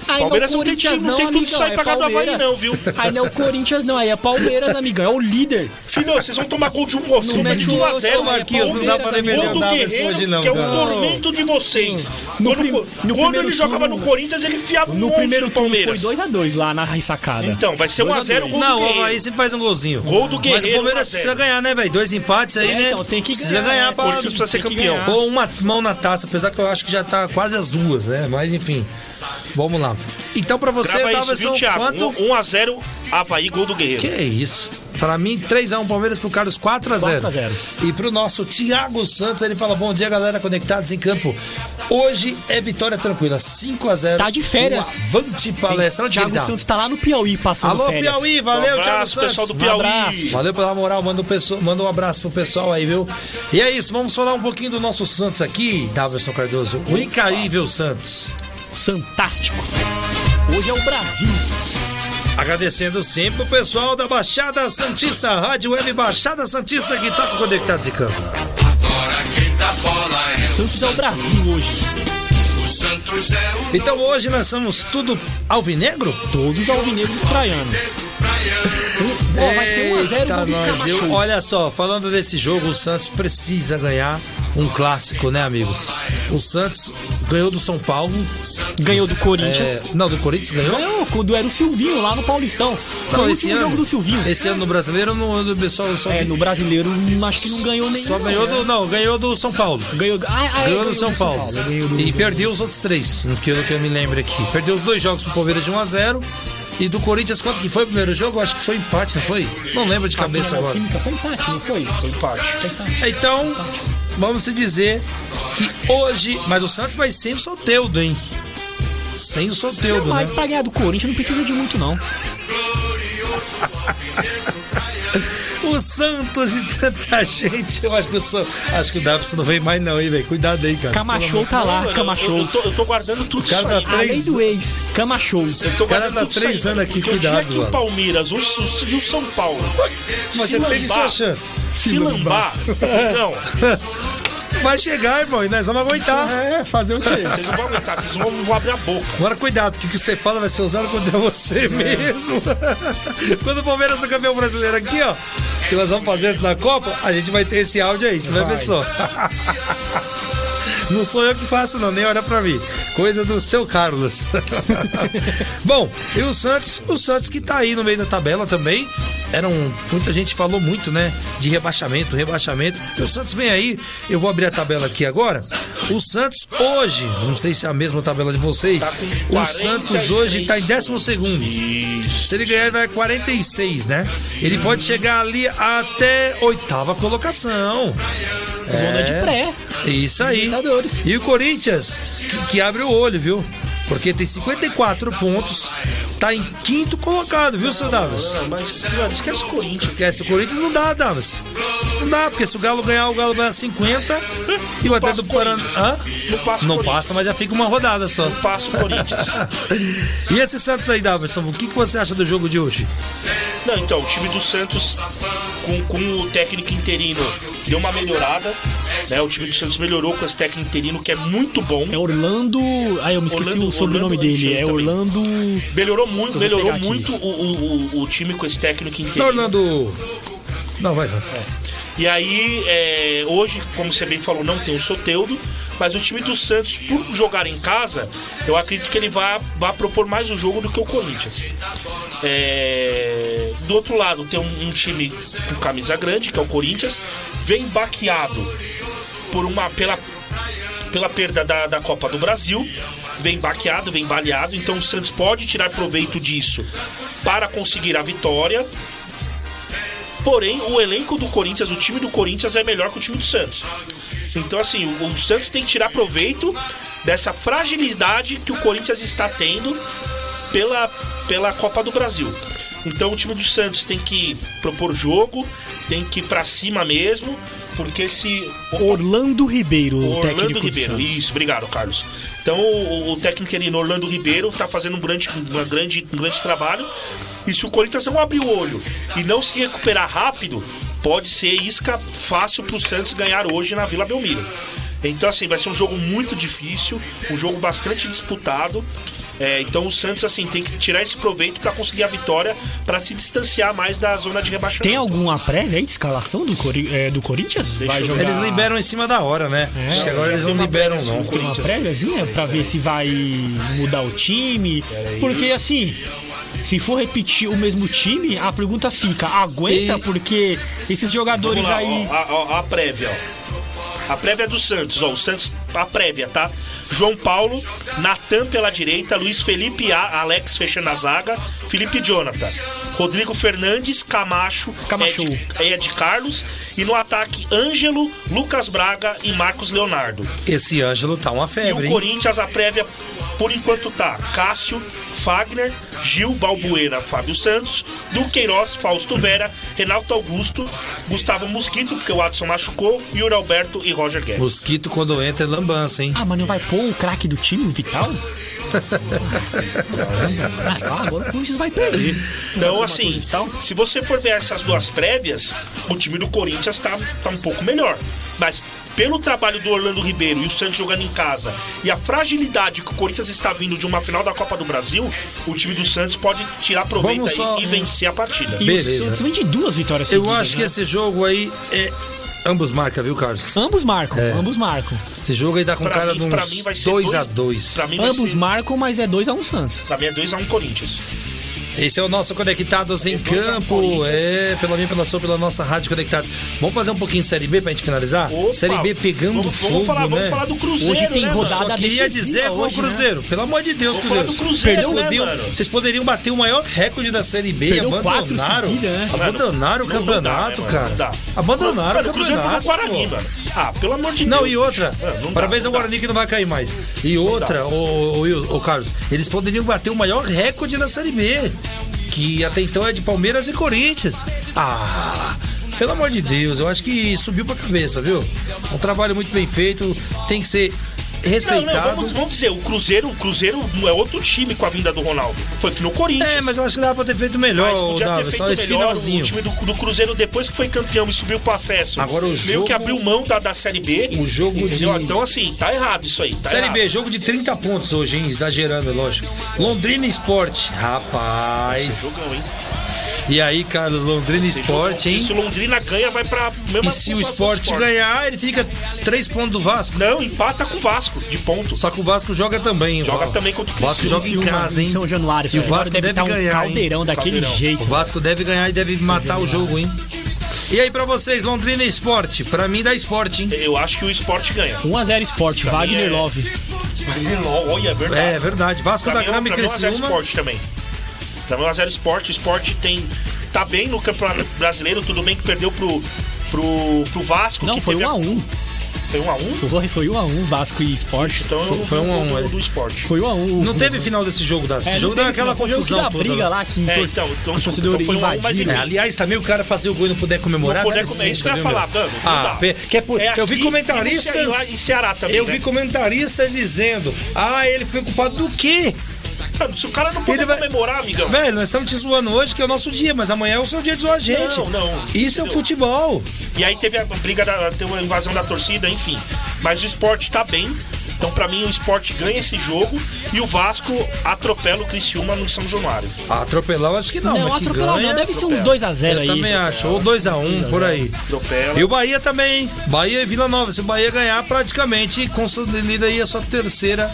Aí Palmeiras não, não tem Corinthians time, não tem tudo isso aí é pra cá do Havaí, Palmeiras. não, viu? Aí não é o Corinthians, não, aí é Palmeiras, amigão, é o líder. Filho, vocês vão tomar gol de um gol, vocês vão mete de o 1x0. outro, Marquinhos, não dá pra defender o Guerreiro, hoje, não, que é o tormento de vocês. No quando ele jogava no Corinthians, ele enfiava um No primeiro turno foi Palmeiras. 2x2 lá na ressacada. Então, vai ser 1x0 gol Não, do o Guerreiro. Havaí sempre faz um golzinho. Gol do Mas o Guerreiro, Palmeiras 1 a 0. precisa ganhar, né, velho? Dois empates aí, É, né? então, tem que precisa ganhar, ganhar né? pra... Corinthians precisa ser campeão. ganhar. Ou uma mão na taça, apesar que eu acho que já tá quase as duas, né? Mas enfim, vamos lá. Então pra você, Grava isso, Davidson, viu, Thiago? quanto? 1x0 Havaí, gol do Guerreiro. Que é isso? Pra mim, 3x1 Palmeiras pro Carlos 4x0. 4 a 0. E pro nosso Thiago Santos, ele fala: Bom dia, galera, conectados em campo. Hoje é vitória tranquila, 5x0. Tá de férias. Avante palestra. Onde Thiago ele tá? Santos tá lá no Piauí passando Alô, férias. Piauí, Um valeu, Thiago abraço, Santos. pessoal do Um Piauí. abraço. Valeu pela moral, manda um, pessoal, manda um abraço pro pessoal aí, viu? E é isso, vamos falar um pouquinho do nosso Santos aqui, Davidson Cardoso. O incaível Santos. Fantástico. Hoje é o Brasil. Agradecendo sempre o pessoal da Baixada Santista, Rádio Web Baixada Santista que toca Conectados em Campo. Agora quem dá bola é Santos é o Brasil hoje. o Santos é o Então hoje nós somos tudo alvinegro? Todos alvinegros praianos. Ó, vai ser 1x0 Eita, gol do nós, eu- Olha só, falando desse jogo, o Santos precisa ganhar um clássico, né, amigos? O Santos ganhou do São Paulo. Ganhou do Corinthians. é, não, do Corinthians ganhou? Ganhou quando era o Silvinho lá no Paulistão. Foi Não, o esse último jogo ano, do Silvinho. esse ano no brasileiro no, no, só, só, É, no brasileiro, acho que não ganhou nenhum. só ganhou né? do. Não, ganhou do São Paulo. Ganhou, ah, ah, é, Ganhou do São Paulo. ganhou do- E perdeu os outros três, no que eu, que eu me lembro aqui. Perdeu os dois jogos pro Palmeiras de 1x0. E do Corinthians, quanto que foi o primeiro jogo? Acho que foi empate, não foi? Não lembro de cabeça agora. Foi empate, não foi? Foi empate. Então, vamos se dizer que hoje. Mas o Santos vai sem o Soteudo, hein? Sem o Soteudo, né? Mas pra ganhar do Corinthians não precisa de muito, não. O Santos e tanta gente. Eu acho que o, San... acho que o Davidson não vem mais, não, hein, velho? Cuidado aí, cara. Camachou tá lá, Mano, eu, Camachou. eu, tô, eu tô guardando tudo O cara isso tá aí. três- Além do ex, Camachou. Eu tô O cara tá três anos aqui, cuidado, mano. o Palmeiras o, o, o São Paulo Mas se você teve sua lambar, chance. se lambar, não, Vai chegar, irmão, e nós vamos aguentar. É, fazer o quê? vocês não vão aguentar, vocês vão, vão abrir a boca. Agora cuidado, porque o que você fala vai ser usado contra você mesmo. Quando o Palmeiras é campeão brasileiro aqui, ó, que nós vamos fazer antes da Copa, a gente vai ter esse áudio aí, você vai, ver só. Não sou eu que faço, não, nem olha pra mim. Coisa do seu Carlos. Bom, e o Santos, o Santos que tá aí no meio da tabela também. Era um, muita gente falou muito, né? De rebaixamento, rebaixamento. E o Santos vem aí, eu vou abrir a tabela aqui agora. O Santos hoje, não sei se é a mesma tabela de vocês, Tá o Santos hoje tá em 12 segundo. Se ele ganhar, ele vai 46, né? Ele pode chegar ali até oitava colocação. Zona de pré. Isso aí. E o Corinthians, que, que abre o olho, viu? Porque tem 54 pontos tá em quinto colocado, viu, seu Davis? Não, mas, mano, esquece o Corinthians. Esquece, o Corinthians não dá, Davis. Não dá, porque se o Galo ganhar, o Galo ganha 50 e o Não até passa do Paraná. Não Não passa, mas já fica uma rodada só. Passa o Corinthians. E esse Santos aí, Davidson, o que, que você acha do jogo de hoje? Não, então, o time do Santos, com, com o técnico interino, deu uma melhorada. Né? O time do Santos melhorou com esse técnico interino, que é muito bom. É Orlando. Ah, eu me esqueci Orlando- o sobrenome Orlando dele. É também. Orlando. Melhorou muito, melhorou muito o, o, o, time com esse técnico interino. Orlando. Não, vai, vai. E aí, é, hoje, como você bem falou, não tem o Soteudo, mas o time do Santos, por jogar em casa, eu acredito que ele vai, vai propor mais o jogo do que o Corinthians. É, do outro lado, tem um, um time com camisa grande, que é o Corinthians, vem baqueado por uma, pela, pela perda da, da Copa do Brasil. Vem baqueado, vem baleado, então o Santos pode tirar proveito disso para conseguir a vitória. Porém, o elenco do Corinthians, o time do Corinthians é melhor que o time do Santos. Então, assim, o, o Santos tem que tirar proveito dessa fragilidade que o Corinthians está tendo pela, pela Copa do Brasil. Então, o time do Santos tem que propor jogo, tem que ir pra cima mesmo, porque se. Orlando Ribeiro, o Orlando Ribeiro, isso, obrigado, Carlos. Então o, o técnico querido Orlando Ribeiro tá fazendo um grande, uma grande, um grande trabalho. E se o Corinthians não abrir o olho e não se recuperar rápido, pode ser isca fácil pro Santos ganhar hoje na Vila Belmiro. Então, assim, vai ser um jogo muito difícil, um jogo bastante disputado. É, então o Santos assim tem que tirar esse proveito para conseguir a vitória, para se distanciar mais da zona de rebaixamento. Tem alguma prévia aí de escalação do, Cori- é, do Corinthians? Vai jogar... Eles liberam em cima da hora, né? Acho que agora eles não liberam, não. Tem uma préviazinha pra ver se vai mudar o time? Porque assim, se for repetir o mesmo time, a pergunta fica: aguenta? E- Porque esses jogadores Vamos lá, aí. ó, a, ó, a prévia, ó. A prévia do Santos, ó. O Santos, a prévia, tá? João Paulo, Natan pela direita, Luiz Felipe A, Alex fechando a zaga, Felipe Jonathan, Rodrigo Fernandes, Camacho, Camacho. Ed, Ed Carlos e no ataque Ângelo, Lucas Braga e Marcos Leonardo. Esse Ângelo tá uma E febre, o hein? Corinthians, a prévia, por enquanto tá Cássio, Fagner, Gil, Balbuena, Fábio Santos, Duqueiroz, Fausto Vera, Renato Augusto, Gustavo Mosquito, porque o Adson machucou, Yuri Alberto e Roger Guedes. Mosquito quando entra é lambança, hein? Ah, mas não vai pôr o craque do time, o Vital? ah, agora o Corinthians vai perder. Então, assim, se você for ver essas duas prévias, o time do Corinthians tá, tá um pouco melhor. Mas pelo trabalho do Orlando Ribeiro e o Santos jogando em casa e a fragilidade que o Corinthians está vindo de uma final da Copa do Brasil, o time do Santos pode tirar proveito só- e vencer a partida. E Beleza. o Santos vem de duas vitórias Eu seguidas, acho que né? esse jogo aí é. Ambos marcam, viu, Carlos? Ambos marcam, É. ambos marcam. Esse jogo aí dá com Pra cara mim- de uns vai ser 2 a dois- 2 Pra mim vai Ambos ser, marcam, mas é 2x1 Santos. pra mim é 2x1 Corinthians. Esse é o nosso Conectados em Campo. É, pela minha, pela sua, pela nossa Rádio Conectados. Vamos fazer um pouquinho de Série B pra gente finalizar? Opa, Série B pegando vamos, fogo, vamos falar, né? Vamos falar do Cruzeiro, Hoje tem né, rodada Só queria dizer com o né? Cruzeiro. Pelo amor de Deus, Vamos falar Cruzeiro. do Cruzeiro, vocês, né, podiam, vocês poderiam bater o maior recorde da Série B e Perdeu quatro abandonaram. seguida, né? Abandonaram o Não- não dá, campeonato, né, cara. Não dá. Abandonaram Mano, o o campeonato. Guarani, pô. mano. Ah, pelo amor de Não, Deus. e outra. Ah, não dá, Parabéns não ao dá. Guarani que não vai cair mais. E outra, ô, Carlos, eles poderiam bater o maior recorde da Série B. Que até então é de Palmeiras e Corinthians. Ah, pelo amor de Deus, eu acho que subiu pra cabeça, viu? Um trabalho muito bem feito, tem que ser respeitado. não, vamos, vamos dizer, o Cruzeiro, o Cruzeiro não é outro time com a vinda do Ronaldo. Foi que no Corinthians. É, mas eu acho que dava pra ter feito melhor, Mas podia ter feito só esse melhor finalzinho. o time do, do Cruzeiro depois que foi campeão e subiu pro acesso. Agora o Meio jogo- que abriu mão da, da Série B. O jogo entendeu? de- Então assim, tá errado isso aí. Tá Série errado. B, jogo de 30 pontos hoje, hein? Exagerando, é lógico. Londrina Esporte. Rapaz. Esse jogão, hein? E aí, Carlos, Londrina Esporte, jogão. hein? Se o Londrina ganha, vai pra mesma E se o esporte ganhar, ele fica 3 pontos do Vasco. Não, empata com o Vasco, de ponto. Só que o Vasco joga também. Joga o também contra o O Vasco joga em casa, hein? São Januário. E o Vasco deve deve um ganhar, hein? caldeirão daquele Caldeirão. jeito. O Vasco deve ganhar e deve matar o jogo, hein? E aí, pra vocês, Londrina Esporte? Pra mim dá esporte, hein? Eu acho que o esporte ganha. 1 1x0 Sport, Pra Wagner é- Love. Olha, é verdade. É verdade. Vasco Pra da é- Gama e é um Criciúma. esporte também. É a zero esporte. O esporte tem. Tá bem no campeonato brasileiro, tudo bem que perdeu pro, pro, pro Vasco. Não, que foi teve a- 1x1. Foi 1 a 1 Foi, foi 1 a 1 Vasco e Sport. Então Foi vi um a o um, gol é. do, do esporte. Foi 1 a 1 Não teve final desse jogo, Davi. Esse É, jogo não deu teve, aquela foi o confusão da toda. briga lá. lá que É, então, então, que torcedor então foi um um. É, aliás, também o cara fazer o gol e não puder comemorar. Não poder dá comer, isso que eu ia falar, mano, não Ah, que é por- É eu vi comentaristas. em Ceará também, eu né? vi comentaristas dizendo: Ah, ele foi culpado do quê? Se o cara não puder Ele vai- comemorar, amigão. Velho, nós estamos te zoando hoje, que é o nosso dia, mas amanhã é o seu dia de zoar a gente. Não, não. Isso é o Entendeu? futebol. E aí teve a briga, da, teve a invasão da torcida, enfim. Mas o esporte tá bem. Então, pra mim, o esporte ganha esse jogo e o Vasco atropela o Criciúma no São Januário. Ah, atropelar, eu acho que não, Não, mas que atropelar ganha. não, deve ser uns 2x0 Eu aí. também acho, ou 2x1 por aí. Atropela. E o Bahia também. Bahia e Vila Nova. Se o Bahia ganhar, praticamente consolida aí a sua terceira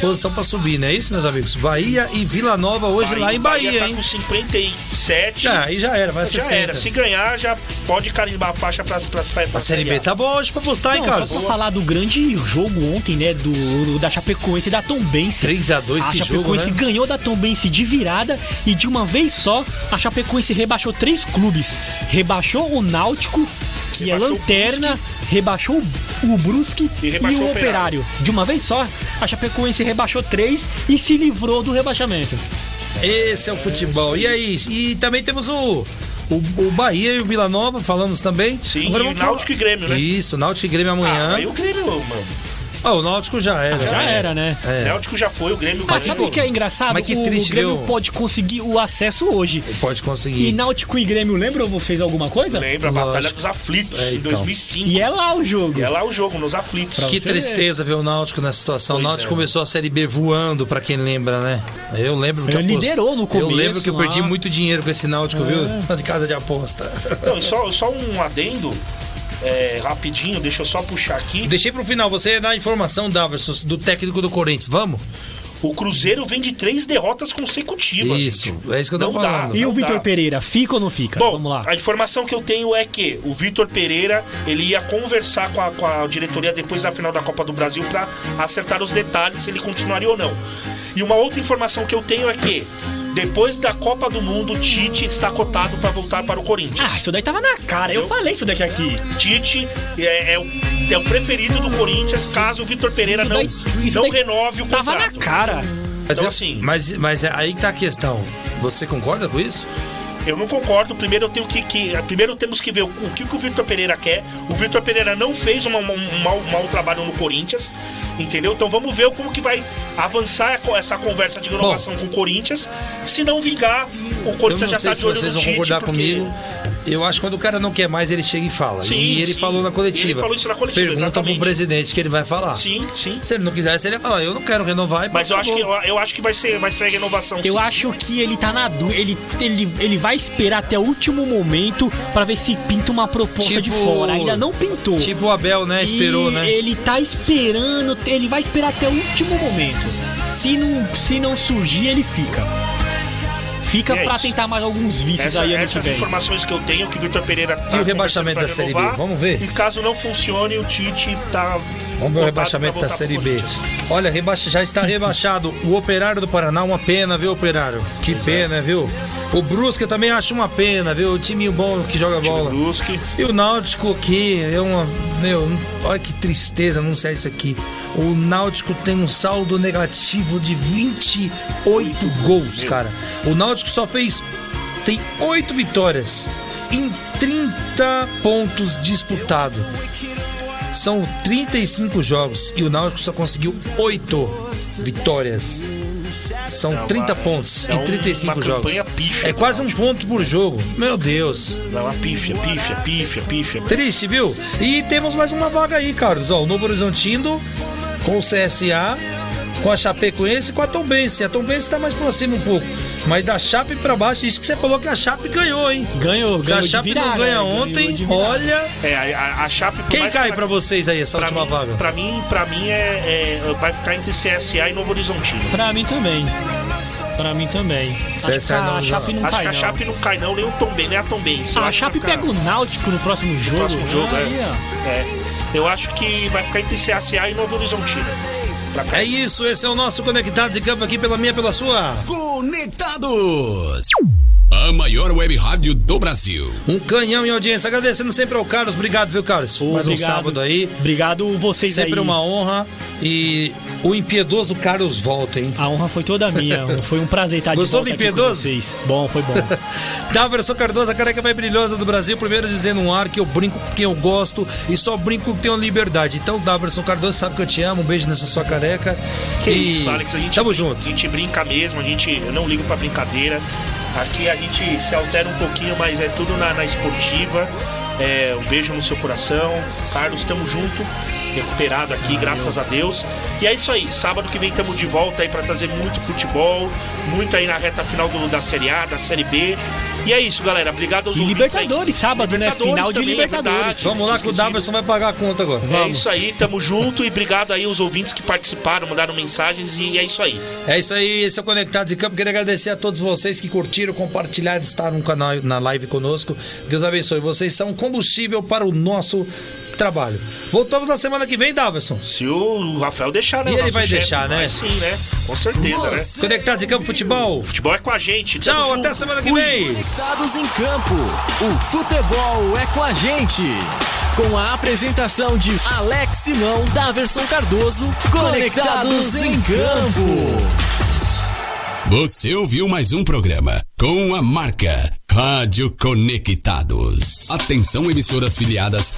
posição pra subir, não é isso, meus amigos? Bahia e Vila Nova hoje lá em Bahia, tá hein? com 57. Já, aí já era, vai já 60. era. Se ganhar, já pode carimbar a faixa pra, pra, pra, pra A Série B tá bom hoje pra postar, hein, Não, Carlos? só pra falar do grande jogo ontem, né? Do, do- da Chapecoense e da Tombense. 3x2, A que jogo, Chapecoense né? ganhou da Tombense de virada e de uma vez só a Chapecoense rebaixou três clubes. Rebaixou o Náutico, que Rebaixou é o lanterna, rebaixou o Brusque E e, o o Operário. De uma vez só, a Chapecoense rebaixou três e se livrou do rebaixamento. Esse é o futebol. E aí? E também temos o. O, o Bahia e o Vila Nova, falamos também. Sim, Agora e o Náutico e Grêmio, né? Isso, Náutico e Grêmio amanhã. Ah, aí o Grêmio, mano. Ah, o Náutico já era. Já era, né? O Náutico já foi, o Grêmio Mas sabe o que é engraçado? Mas que o triste Grêmio ver o- pode conseguir o acesso hoje. Pode E conseguir. Náutico e Grêmio, lembram vocês alguma coisa? Lembra a Batalha dos Aflitos, É, em então. 2005. E é lá o jogo. E é lá o jogo, nos Aflitos. Que você tristeza ver o Náutico nessa situação. Pois o Náutico é. começou a Série B voando, pra quem lembra, né? Eu lembro que Ele eu liderou no Eu começo lembro que eu lá. É. perdi muito dinheiro com esse Náutico, viu? De casa de aposta. Não, e só, só um adendo, é, rapidinho, deixa eu só puxar aqui. Deixei pro final, você dá a informação, Daverson, do técnico do Corinthians. Vamos? O Cruzeiro vem de três derrotas consecutivas. Isso, gente. é isso que eu tô Não dá. falando. E o Vitor dá. Pereira, fica ou não fica? Bom, Vamos lá. a informação que eu tenho é que o Vitor Pereira ele ia conversar com a, com a diretoria depois da final da Copa do Brasil para acertar os detalhes se ele continuaria ou não. E uma outra informação que eu tenho é que depois da Copa do Mundo, Tite está cotado para voltar para o Corinthians. Ah, isso daí tava na cara. Eu Eu- falei isso daqui aqui. Tite é, é o, é o preferido do Corinthians caso o Vitor Pereira Isso não, daí- isso não daí renove o Tava na contrato. cara. Mas, Então, eu- assim- mas, mas aí tá a questão. Você concorda com isso? Eu não concordo. Primeiro eu tenho que, que- primeiro temos que ver o, o que, que o Vitor Pereira quer. O Vitor Pereira não fez uma- uma- um, mau, mau trabalho no Corinthians, entendeu? Então vamos ver como que vai avançar essa conversa de renovação com o Corinthians. Se não vingar, o Corinthians já tá se de olho vocês no vão concordar porque- comigo. Eu acho que quando o cara não quer mais, ele chega e fala. Sim, e ele sim. falou na coletiva. Ele falou isso na coletiva, Pergunta exatamente. pro presidente que ele vai falar. Sim, sim. Se ele não quisesse, ele ia falar, eu não quero renovar. Mas eu acho, que, eu, eu acho que vai ser, vai ser renovação. Eu sim. acho que ele tá na dúvida. Ele, ele, ele vai esperar até o último momento pra ver se pinta uma proposta de Tipo- fora. Ainda não pintou. Tipo o Abel, né? Esperou, e né? Ele tá esperando, ele vai esperar até o último momento. Se não, se não surgir, ele fica. Fica é pra isso. tentar mais alguns vices Essa- aí ano que essas vem. informações que eu tenho que o Vitor Pereira tá E o rebaixamento da Série B? Vamos ver? E caso não funcione, o Tite tá. Vamos ver o rebaixamento da Série B. Olha, rebaixa, já está rebaixado o Operário do Paraná, uma pena, viu, Operário? Que pena, viu? O Brusque eu também acho uma pena, viu? O time bom que joga bola. Brusque. E o Náutico aqui é uma. Meu, olha que tristeza anunciar isso aqui. O Náutico tem um saldo negativo de 28 gols, cara. O Náutico só fez. Tem 8 vitórias em 30 pontos disputados. São 35 jogos e o Náutico só conseguiu 8 vitórias. São uma- 30 pontos é em 35 uma jogos. É quase um ponto por jogo. Meu Deus. Dá uma pífia, pífia, pífia, pífia. Triste, viu? E temos mais uma vaga aí, Carlos. Ó, o Novo Horizontino com o CSA, com a Chapecoense e com a Tombense. A Tombense tá mais pra cima um pouco. Mas da Chape pra baixo, isso que você falou que a Chape ganhou, hein? Ganhou, Se a ganhou Chape virada, não ganha ganhou ontem, olha. É, a, a- a Chape. Quem cai pra vocês aí essa pra última mim, vaga? Pra mim, pra mim é, é- vai ficar entre CSA e Novo Horizontino. Pra mim também. Pra mim também. Acho CSA que não- a Chape não Acho cai, que a não. Chape não cai, não, nem o Tom Ben, nem a Tom Ben. Ah, a Chape pega o Náutico no próximo jogo. próximo jogo, Aí, é. É. Eu acho que vai ficar entre CSA e Novo Horizontino. É isso, esse é o nosso Conectados em Campo aqui pela minha, pela sua. Conectados. A maior web rádio do Brasil. Um canhão em audiência. Agradecendo sempre ao Carlos. Obrigado, viu, Carlos? Mais um Obrigado. sábado aí. Obrigado vocês Sempre aí. uma honra. E o impiedoso Carlos volta, hein? A honra foi toda minha. Foi um prazer estar Gostou de do volta aqui com impiedoso? vocês. Bom, foi bom. Daverson Cardoso, a careca mais brilhosa do Brasil. Primeiro dizendo um ar que eu brinco com quem eu gosto e só brinco com quem tenho liberdade. Então, Daverson Cardoso sabe que eu te amo. Um beijo nessa sua careca. Que e isso, Alex, a gente, Tamo junto. A gente brinca mesmo, a gente, eu não ligo pra brincadeira. Aqui a gente se altera um pouquinho, mas é tudo na, na esportiva. É, um beijo no seu coração. Carlos, tamo junto. Recuperado aqui, graças a Deus. E é isso aí. Sábado que vem estamos de volta aí pra trazer muito futebol. Muito aí na reta final do- da Série A, da Série B. E é isso, galera. Obrigado aos E ouvintes aí. Libertadores, sábado, né? Final de também, é Libertadores. verdade. Vamos lá que o. Daverson vai pagar a conta agora. É isso aí, tamo junto e obrigado aí aos ouvintes que participaram, mandaram mensagens e é isso aí. É isso aí, esse é o Conectados em Campo. Queria agradecer a todos vocês que curtiram, compartilharam, estaram no canal, na live conosco. Deus abençoe. Vocês são combustível para o nosso trabalho. Voltamos na semana que vem, Daverson. Se o Rafael deixar, né? E ele vai chefe, deixar, né? vai Sim, né? Com certeza, né? Conectados em Campo Futebol. Futebol é com a gente. tamo Tchau, junto. até semana que vem. Conectados em Campo. O futebol é com a gente. Com a apresentação de Alex Simão, Daverson Cardoso, Conectados em Campo. Você ouviu mais um programa com a marca Rádio Conectados. Atenção, emissoras filiadas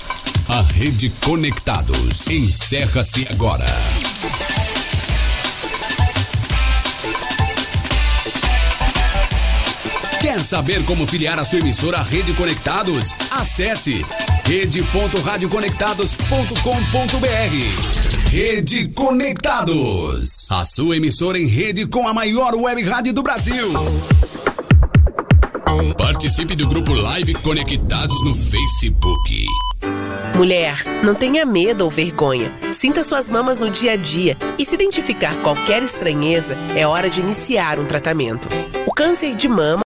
à Rede Conectados. Encerra-se agora. Quer saber como filiar a sua emissora à Rede Conectados? Acesse rede.radioconectados.com.br. Rede Conectados. A sua emissora em rede com a maior web rádio do Brasil. Participe do grupo Live Conectados no Facebook. Mulher, não tenha medo ou vergonha. Sinta suas mamas no dia a dia e se identificar qualquer estranheza, é hora de iniciar um tratamento. O câncer de mama